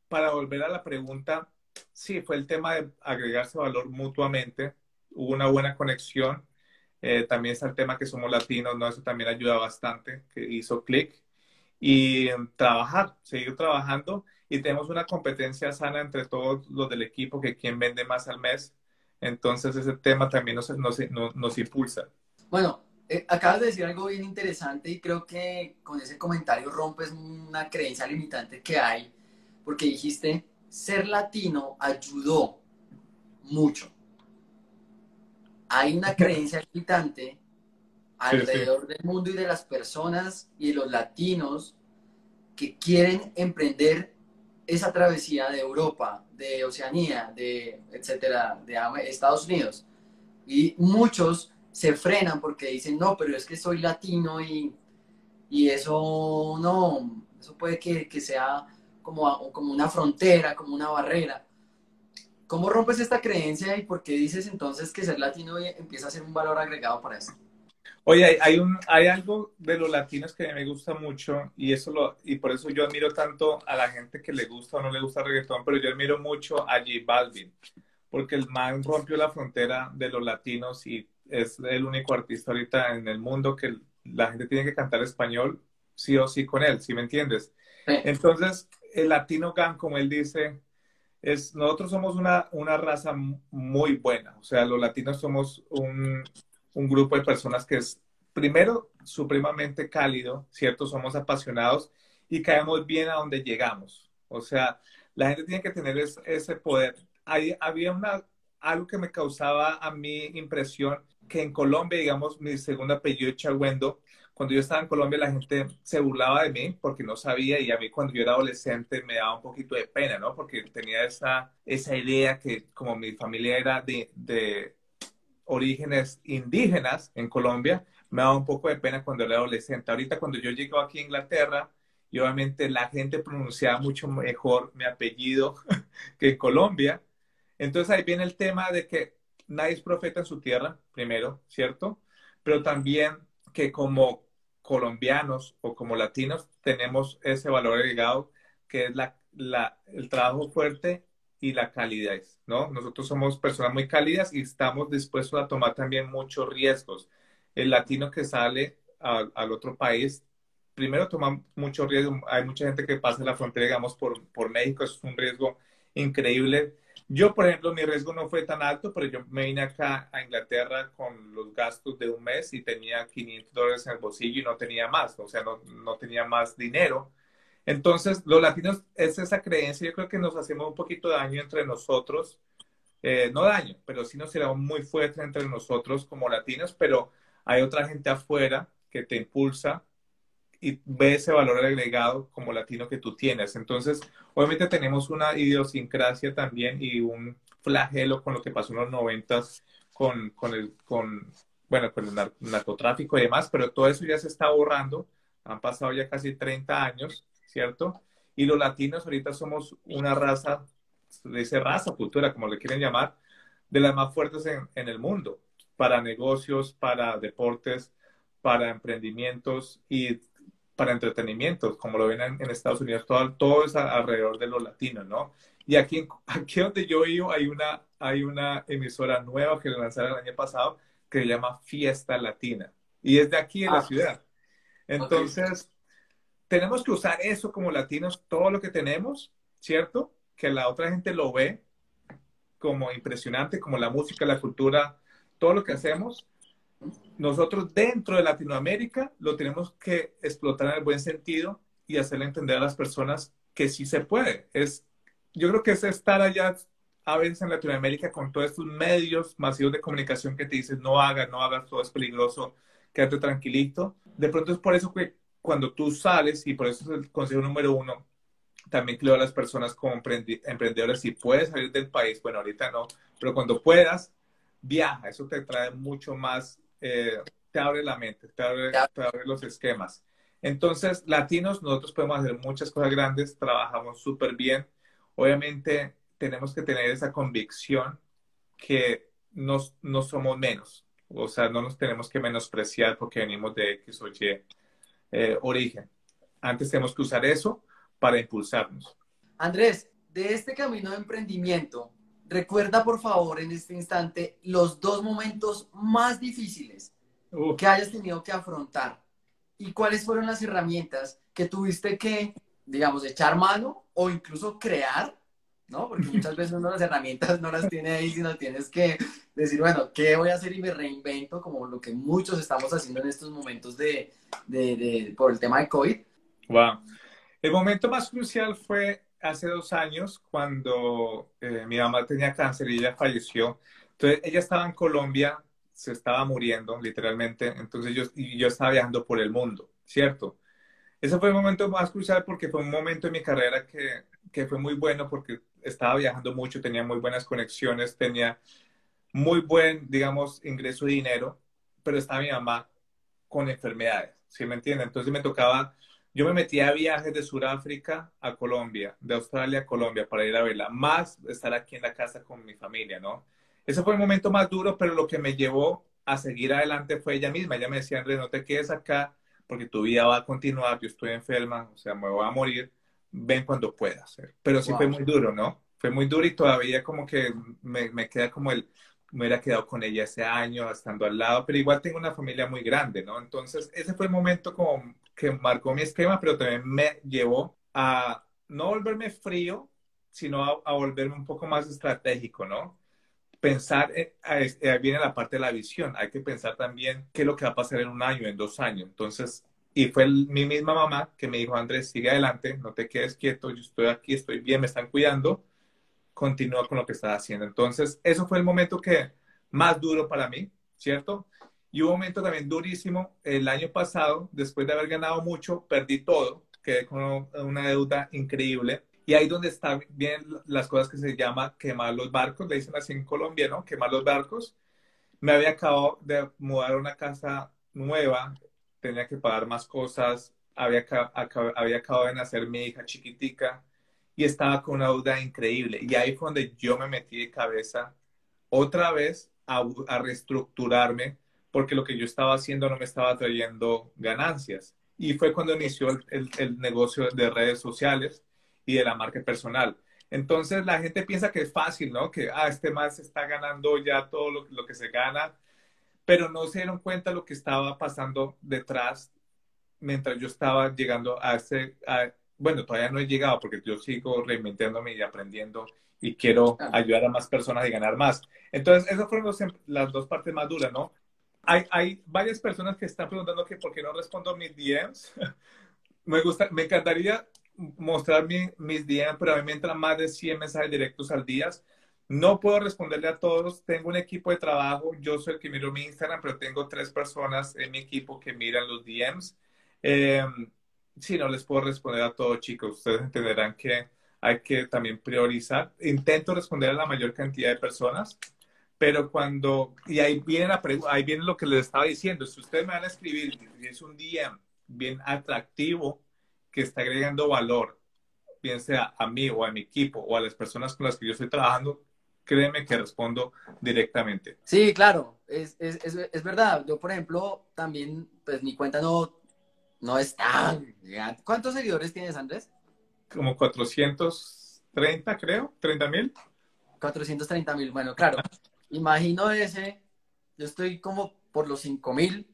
para volver a la pregunta, sí, fue el tema de agregarse valor mutuamente, hubo una buena conexión. Eh, también está el tema que somos latinos, ¿no? Eso también ayuda bastante, que hizo clic y trabajar, seguir trabajando y tenemos una competencia sana entre todos los del equipo que quien vende más al mes. Entonces ese tema también nos, nos, nos, impulsa. Bueno, eh, acabas de decir algo bien interesante y creo que con ese comentario rompes una creencia limitante que hay, porque dijiste, ser latino ayudó mucho. Hay una [LAUGHS] creencia limitante alrededor del mundo y de las personas y de los latinos que quieren emprender esa travesía de Europa, de Oceanía, de etcétera, de Estados Unidos. Y muchos se frenan porque dicen, no, pero es que soy latino y, y eso no, eso puede que, que sea como, como una frontera, como una barrera. ¿Cómo rompes esta creencia y por qué dices entonces que ser latino empieza a ser un valor agregado para eso? Oye, hay, un, hay algo de los latinos que me gusta mucho y, eso lo, y por eso yo admiro tanto a la gente que le gusta o no le gusta el reggaetón, pero yo admiro mucho a J Balvin, porque el man rompió la frontera de los latinos y es el único artista ahorita en el mundo que la gente tiene que cantar español sí o sí con él, ¿sí me entiendes? Entonces, el latino gang, como él dice, es, nosotros somos una, una raza muy buena, o sea, los latinos somos un, un grupo de personas que es, primero, supremamente cálido, ¿cierto? Somos apasionados y caemos bien a donde llegamos. O sea, la gente tiene que tener ese poder. Hay, había una, algo que me causaba a mí impresión, que en Colombia, digamos, mi segundo apellido es Chagüendo, cuando yo estaba en Colombia la gente se burlaba de mí porque no sabía y a mí cuando yo era adolescente me daba un poquito de pena, ¿no? Porque tenía esa, esa idea que como mi familia era de, de orígenes indígenas en Colombia, me daba un poco de pena cuando era adolescente. Ahorita cuando yo llego aquí a Inglaterra, y obviamente la gente pronunciaba mucho mejor mi apellido [LAUGHS] que en Colombia. Entonces ahí viene el tema de que nadie es profeta en su tierra, primero, ¿cierto? Pero también que como colombianos o como latinos tenemos ese valor agregado que es la, la, el trabajo fuerte y la calidez, ¿no? Nosotros somos personas muy cálidas y estamos dispuestos a tomar también muchos riesgos. El latino que sale al otro país, primero toma mucho riesgo. Hay mucha gente que pasa la frontera, digamos, por, por México, es un riesgo increíble. Yo, por ejemplo, mi riesgo no fue tan alto, pero yo me vine acá a Inglaterra con los gastos de un mes y tenía 500 dólares en el bolsillo y no tenía más, o sea, no, no tenía más dinero. Entonces, los latinos, es esa creencia, yo creo que nos hacemos un poquito daño entre nosotros, eh, no daño, pero sí nos será muy fuerte entre nosotros como latinos, pero hay otra gente afuera que te impulsa y ve ese valor agregado como latino que tú tienes. Entonces, obviamente tenemos una idiosincrasia también y un flagelo con lo que pasó en los noventas con, con, el, con, bueno, con el narcotráfico y demás, pero todo eso ya se está borrando. Han pasado ya casi 30 años, ¿cierto? Y los latinos ahorita somos una raza, dice raza, cultura, como le quieren llamar, de las más fuertes en, en el mundo, para negocios, para deportes, para emprendimientos y para entretenimiento, como lo ven en, Estados Unidos, todo, todo es alrededor de los latinos, ¿no? Y aquí, [LAUGHS] aquí donde yo vivo hay una, hay una emisora nueva que lanzaron el año pasado que se llama Fiesta Latina. Y es de aquí en la ah. ciudad. Entonces, tenemos que usar eso como latinos, todo lo que tenemos, ¿cierto? Que la otra gente lo ve como impresionante, como la música, la cultura, todo lo que hacemos, nosotros dentro de Latinoamérica lo tenemos que explotar en el buen sentido y hacerle entender a las personas que sí se puede. Es, yo creo que es estar allá a veces en Latinoamérica con todos estos medios masivos de comunicación que te dicen no hagas, no hagas, todo es peligroso, quédate tranquilito. De pronto es por eso que cuando tú sales, y por eso es el consejo número uno, también creo a las personas como emprendedores, si puedes salir del país, bueno, ahorita no, pero cuando puedas, viaja, eso te trae mucho más eh, te abre la mente, te abre, los esquemas. Entonces, latinos, nosotros podemos hacer muchas cosas grandes, trabajamos súper bien. Obviamente, tenemos que tener esa convicción que no, no somos menos. O sea, no nos tenemos que menospreciar porque venimos de X o Y eh, origen. Antes tenemos que usar eso para impulsarnos. Andrés, de este camino de emprendimiento, recuerda por favor en este instante los dos momentos más difíciles que hayas tenido que afrontar y cuáles fueron las herramientas que tuviste que, digamos, echar mano o incluso crear, ¿no? Porque muchas veces uno las herramientas no las tiene ahí, sino tienes que decir, bueno, ¿qué voy a hacer y me reinvento? Como lo que muchos estamos haciendo en estos momentos de, de, por el tema de COVID. Wow. El momento más crucial fue hace dos años cuando eh, mi mamá tenía cáncer y ella falleció. Entonces, ella estaba en Colombia, se estaba muriendo literalmente, entonces yo, yo estaba viajando por el mundo, ¿cierto? Ese fue el momento más crucial porque fue un momento en mi carrera que, que fue muy bueno porque estaba viajando mucho, tenía muy buenas conexiones, tenía muy buen, digamos, ingreso de dinero, pero estaba mi mamá con enfermedades, ¿sí me entiende? Entonces me tocaba yo me metí a viajes de Sudáfrica a Colombia, de Australia a Colombia para ir a verla, más estar aquí en la casa con mi familia, ¿no? Ese fue el momento más duro, pero lo que me llevó a seguir adelante fue ella misma. Ella me decía, Andrés, no te quedes acá porque tu vida va a continuar, yo estoy enferma, o sea, me voy a morir, ven cuando puedas. Pero sí fue muy duro, ¿no? Fue muy duro y todavía como que me, me queda como el, me hubiera quedado con ella ese año, estando al lado, pero igual tengo una familia muy grande, ¿no? Entonces, ese fue el momento como que marcó mi esquema, pero también me llevó a no volverme frío, sino a, volverme un poco más estratégico, ¿no? Pensar, ahí viene la parte de la visión, hay que pensar también qué es lo que va a pasar en un año, en dos años. Entonces, y fue mi misma mamá que me dijo, Andrés, sigue adelante, no te quedes quieto, yo estoy aquí, estoy bien, me están cuidando continúa con lo que estás haciendo. Entonces, eso fue el momento que más duro para mí, ¿cierto? Y un momento también durísimo, el año pasado, después de haber ganado mucho, perdí todo, quedé con una deuda increíble. Y ahí donde están bien las cosas que se llama quemar los barcos, le dicen así en Colombia, ¿no? Quemar los barcos. Me había acabado de mudar a una casa nueva, tenía que pagar más cosas, había, acabado de nacer mi hija chiquitica, y estaba con una duda increíble. Y ahí fue donde yo me metí de cabeza otra vez a, reestructurarme porque lo que yo estaba haciendo no me estaba trayendo ganancias. Y fue cuando inició el, negocio de redes sociales y de la marca personal. Entonces la gente piensa que es fácil, ¿no? Que, ah, este más está ganando ya todo lo, lo, que se gana, pero no se dieron cuenta lo que estaba pasando detrás mientras yo estaba llegando a ese, bueno, todavía no he llegado porque yo sigo reinventándome y aprendiendo y quiero ayudar a más personas y ganar más. Entonces, esas fueron las dos partes más duras, ¿no? Hay, hay varias personas que están preguntando que por qué no respondo mis DMs. [LAUGHS] me, gusta, me encantaría mostrar mis DMs, pero a mí me entran más de 100 mensajes directos al día. No puedo responderle a todos. Tengo un equipo de trabajo. Yo soy el que miro mi Instagram, pero tengo tres personas en mi equipo que miran los DMs. Eh, sí, no les puedo responder a todos, chicos. Ustedes entenderán que hay que también priorizar. Intento responder a la mayor cantidad de personas, pero cuando, y ahí viene, la ahí viene lo que les estaba diciendo, si ustedes me van a escribir y es un DM bien atractivo, que está agregando valor, bien sea a mí o a mi equipo o a las personas con las que yo estoy trabajando, créeme que respondo directamente. Sí, claro, es, es, es, es verdad. Yo, por ejemplo, también, pues mi cuenta no, no es tan ¿Cuántos seguidores tienes, Andrés? como 430, creo, 30 mil. 430 mil, bueno, claro. Imagino ese, yo estoy como por los 5 mil,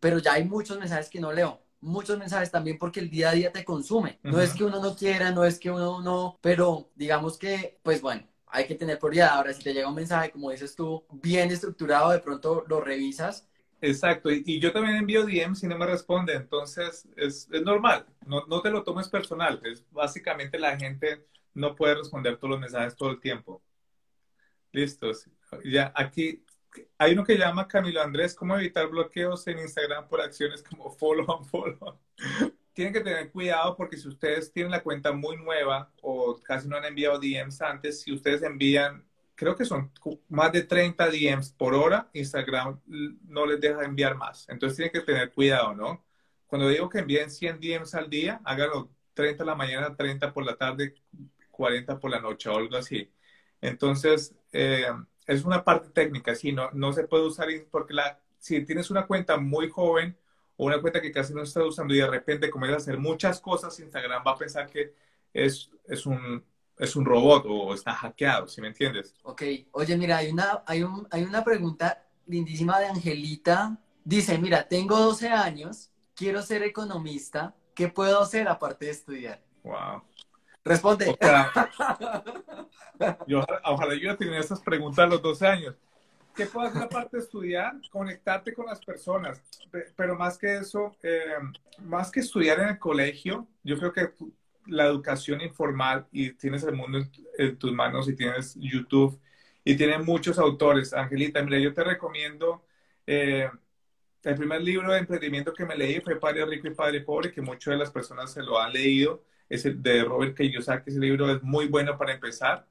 pero ya hay muchos mensajes que no leo. Muchos mensajes también porque el día a día te consume. No es que uno no quiera, no es que uno no, pero digamos que, pues bueno, hay que tener prioridad. Ahora, si te llega un mensaje, como dices tú, bien estructurado, de pronto lo revisas Exacto, y, yo también envío DMs y no me responde, entonces es, es normal, no, no, te lo tomes personal, es básicamente la gente no puede responder todos los mensajes todo el tiempo. Listos. Ya aquí hay uno que llama Camilo Andrés, ¿cómo evitar bloqueos en Instagram por acciones como follow and follow? [LAUGHS] Tienen que tener cuidado porque si ustedes tienen la cuenta muy nueva o casi no han enviado DMs antes, si ustedes envían creo que son más de 30 DMs por hora, Instagram no les deja enviar más. Entonces tienen que tener cuidado, ¿no? Cuando digo que envíen 100 DMs al día, háganlo 30 en la mañana, 30 por la tarde, 40 por la noche o algo así. Entonces, eh, es una parte técnica, sí, no, no se puede usar porque la, si tienes una cuenta muy joven o una cuenta que casi no estás usando y de repente comienzas a hacer muchas cosas, Instagram va a pensar que es, es un, es un robot o está hackeado, ¿sí me entiendes? Ok, oye, mira, hay una, hay, un, hay una pregunta lindísima de Angelita. Dice, mira, tengo 12 años, quiero ser economista, ¿qué puedo hacer aparte de estudiar? Wow. Responde. [LAUGHS] yo, ojalá yo tenía esas preguntas a los 12 años. ¿Qué puedo hacer aparte de estudiar? Conectarte con las personas. Pero más que eso, eh, más que estudiar en el colegio, yo creo que la educación informal y tienes el mundo en, tus manos y tienes YouTube y tienes muchos autores. Angelita, mira, yo te recomiendo, eh, el primer libro de emprendimiento que me leí fue Padre Rico y Padre Pobre, que muchas de las personas se lo han leído. Es el de Robert Kiyosaki, ese libro es muy bueno para empezar.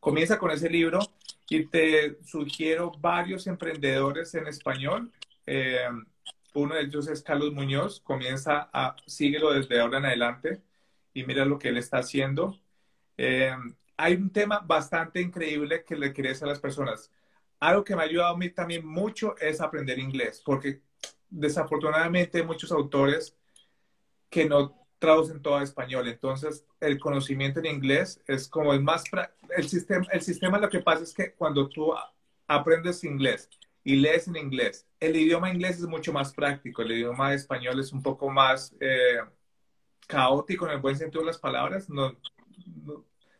Comienza con ese libro y te sugiero varios emprendedores en español. Eh, uno de ellos es Carlos Muñoz. Comienza a, síguelo desde ahora en adelante y mira lo que él está haciendo. Eh, hay un tema bastante increíble que le quería a las personas. Algo que me ha ayudado a mí también mucho es aprender inglés, porque desafortunadamente muchos autores que no traducen todo a español. Entonces, el conocimiento en inglés es como el más... El sistema, el sistema lo que pasa es que cuando tú aprendes inglés y lees en inglés, el idioma inglés es mucho más práctico, el idioma español es un poco más... Eh, caótico en el buen sentido de las palabras, no,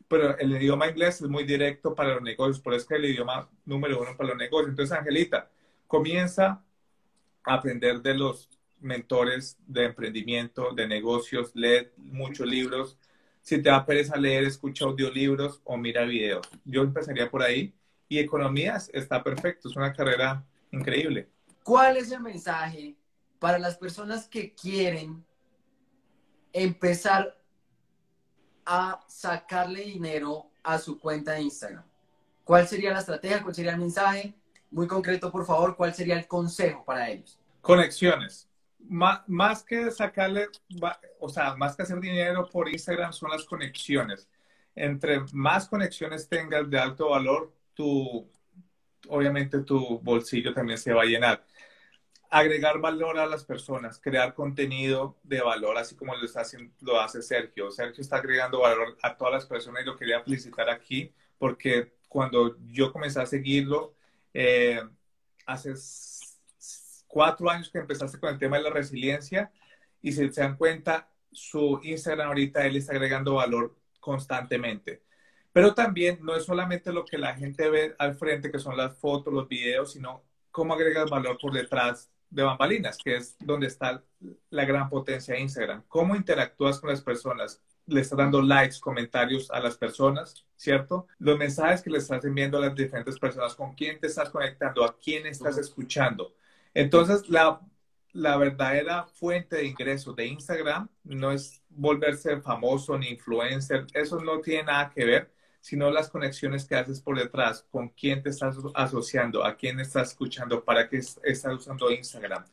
pero el idioma inglés es muy directo para los negocios, por eso es que el idioma número uno para los negocios. Entonces, Angelita, comienza a aprender de los mentores de emprendimiento, de negocios, lee muchos libros. Si te da pereza leer, escucha audiolibros o mira videos. Yo empezaría por ahí. Y economías está perfecto, es una carrera increíble. ¿Cuál es el mensaje para las personas que quieren empezar a sacarle dinero a su cuenta de Instagram. ¿Cuál sería la estrategia? ¿Cuál sería el mensaje? Muy concreto, por favor, ¿cuál sería el consejo para ellos? Conexiones. Más, que sacarle, o sea, más que hacer dinero por Instagram son las conexiones. Entre más conexiones tengas de alto valor, tu, obviamente tu bolsillo también se va a llenar agregar valor a las personas, crear contenido de valor, así como lo, está haciendo, lo hace Sergio. Sergio está agregando valor a todas las personas y lo quería felicitar aquí porque cuando yo comencé a seguirlo, eh, hace cuatro años que empezaste con el tema de la resiliencia y si se dan cuenta, su Instagram ahorita él está agregando valor constantemente. Pero también no es solamente lo que la gente ve al frente, que son las fotos, los videos, sino cómo agregas valor por detrás de bambalinas, que es donde está la gran potencia de Instagram. ¿Cómo interactúas con las personas? Le estás dando likes, comentarios a las personas, ¿cierto? Los mensajes que le estás enviando a las diferentes personas, con quién te estás conectando, a quién estás escuchando. Entonces, la, la verdadera fuente de ingresos de Instagram no es volverse famoso ni influencer, eso no tiene nada que ver, sino las conexiones que haces por detrás, con quién te estás asociando, a quién estás escuchando, para qué estás usando Instagram.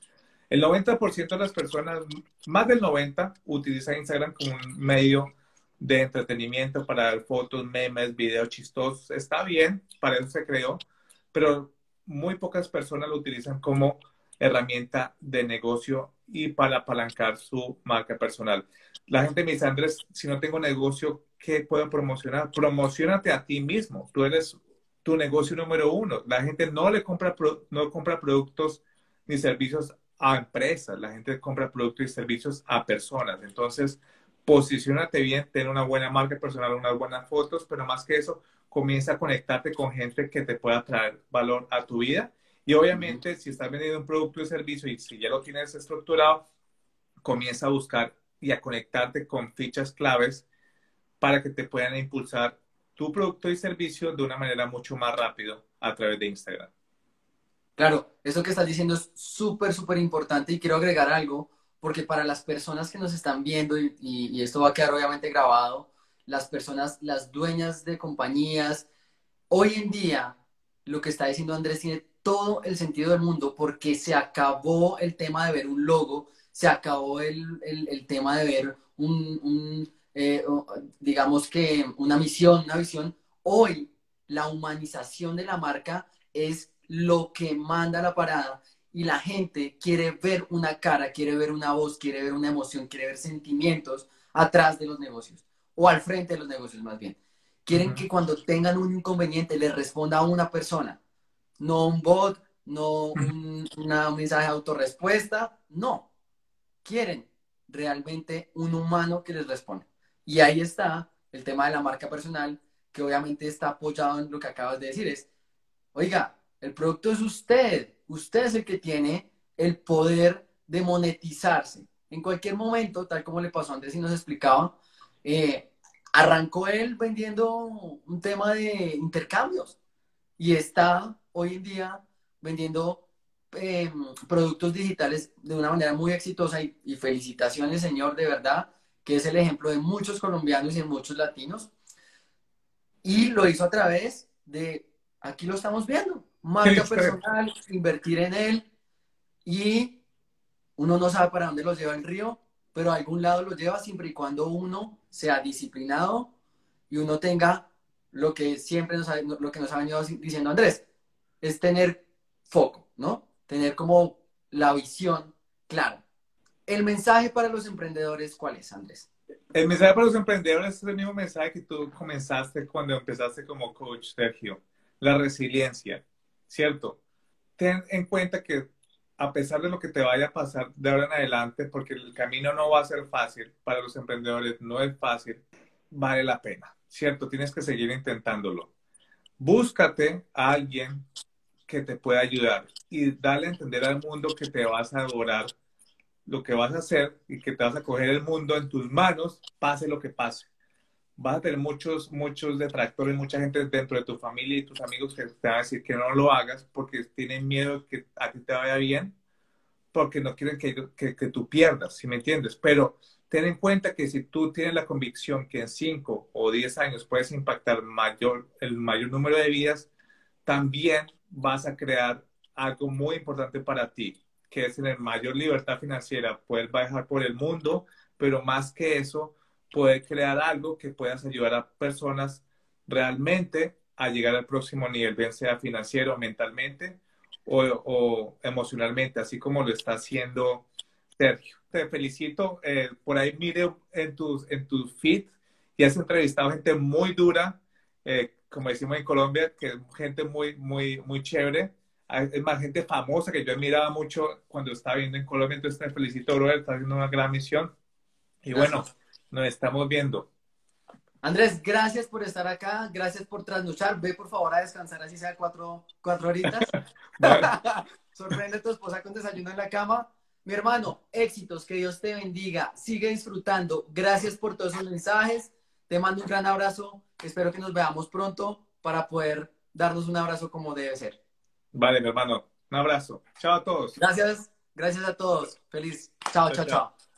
El 90% de las personas, más del 90%, utilizan Instagram como un medio de entretenimiento para ver fotos, memes, videos chistosos. Está bien, para eso se creó, pero muy pocas personas lo utilizan como herramienta de negocio y para apalancar su marca personal. La gente me dice, Andrés, si no tengo negocio, ¿qué puedo promocionar? Promocionate a ti mismo. Tú eres tu negocio número uno. La gente no le compra, no compra productos ni servicios a empresas. La gente compra productos y servicios a personas. Entonces, posicionate bien, ten una buena marca personal, unas buenas fotos, pero más que eso, comienza a conectarte con gente que te pueda traer valor a tu vida. Y obviamente, si estás vendiendo un producto o servicio y si ya lo tienes estructurado, comienza a buscar y a conectarte con fichas claves para que te puedan impulsar tu producto y servicio de una manera mucho más rápido a través de Instagram. Claro, eso que estás diciendo es súper, súper importante y quiero agregar algo, porque para las personas que nos están viendo, y, esto va a quedar obviamente grabado, las personas, las dueñas de compañías, hoy en día, lo que está diciendo Andrés tiene todo el sentido del mundo, porque se acabó el tema de ver un logo, se acabó el, tema de ver un eh, digamos que una misión, una visión. Hoy la humanización de la marca es lo que manda la parada y la gente quiere ver una cara, quiere ver una voz, quiere ver una emoción, quiere ver sentimientos atrás de los negocios o al frente de los negocios más bien. Quieren que cuando tengan un inconveniente les responda a una persona, no un bot, no un, una, un mensaje de autorrespuesta, no. Quieren realmente un humano que les responda. Y ahí está el tema de la marca personal, que obviamente está apoyado en lo que acabas de decir, es, oiga, el producto es usted, usted es el que tiene el poder de monetizarse. En cualquier momento, tal como le pasó a Andrés y nos explicaba, eh, arrancó él vendiendo un tema de intercambios y está hoy en día vendiendo em, productos digitales de una manera muy exitosa y, y felicitaciones, señor, de verdad que es el ejemplo de muchos colombianos y de muchos latinos. Y lo hizo a través de, aquí lo estamos viendo, marca personal, invertir en él y uno no sabe para dónde lo lleva el río, pero a algún lado lo lleva siempre y cuando uno sea disciplinado y uno tenga lo que siempre nos ha, lo que nos ha venido diciendo Andrés, es tener foco, ¿no? Tener como la visión clara. El mensaje para los emprendedores, ¿cuál es, Andrés? El mensaje para los emprendedores es el mismo mensaje que tú comenzaste cuando empezaste como coach, Sergio. La resiliencia, ¿cierto? Ten en cuenta que a pesar de lo que te vaya a pasar de ahora en adelante, porque el camino no va a ser fácil para los emprendedores, no es fácil, vale la pena, ¿cierto? Tienes que seguir intentándolo. Búscate a alguien que te pueda ayudar y dale a entender al mundo que te vas a adorar lo que vas a hacer y que te vas a coger el mundo en tus manos, pase lo que pase. Vas a tener muchos, muchos detractores, mucha gente dentro de tu familia y tus amigos que te van a decir que no lo hagas porque tienen miedo que a ti te vaya bien, porque no quieren que, que, que tú pierdas, si me entiendes. Pero ten en cuenta que si tú tienes la convicción que en 5 o 10 años puedes impactar mayor, el mayor número de vidas, también vas a crear algo muy importante para ti que es tener mayor libertad financiera, poder viajar por el mundo, pero más que eso, poder crear algo que puedas ayudar a personas realmente a llegar al próximo nivel, bien sea financiero, mentalmente o, emocionalmente, así como lo está haciendo Sergio. Te felicito. Eh, por ahí mire en tus, en tus feed y has entrevistado gente muy dura, eh, como decimos en Colombia, que es gente muy, muy, muy chévere es más gente famosa que yo admiraba mucho cuando estaba viendo en Colombia. Entonces te felicito, brother, estás haciendo una gran misión. Y bueno, nos estamos viendo. Andrés, gracias por estar acá, gracias por trasnochar. Ve por favor a descansar, así sea cuatro, cuatro horitas. [LAUGHS] [LAUGHS] Sorprende a tu esposa con desayuno en la cama. Mi hermano, éxitos, que Dios te bendiga. Sigue disfrutando. Gracias por todos esos mensajes. Te mando un gran abrazo. Espero que nos veamos pronto para poder darnos un abrazo como debe ser. Vale, mi hermano. Un abrazo. Chao a todos. Gracias. Gracias a todos. Feliz. chao, chao. chao. chao.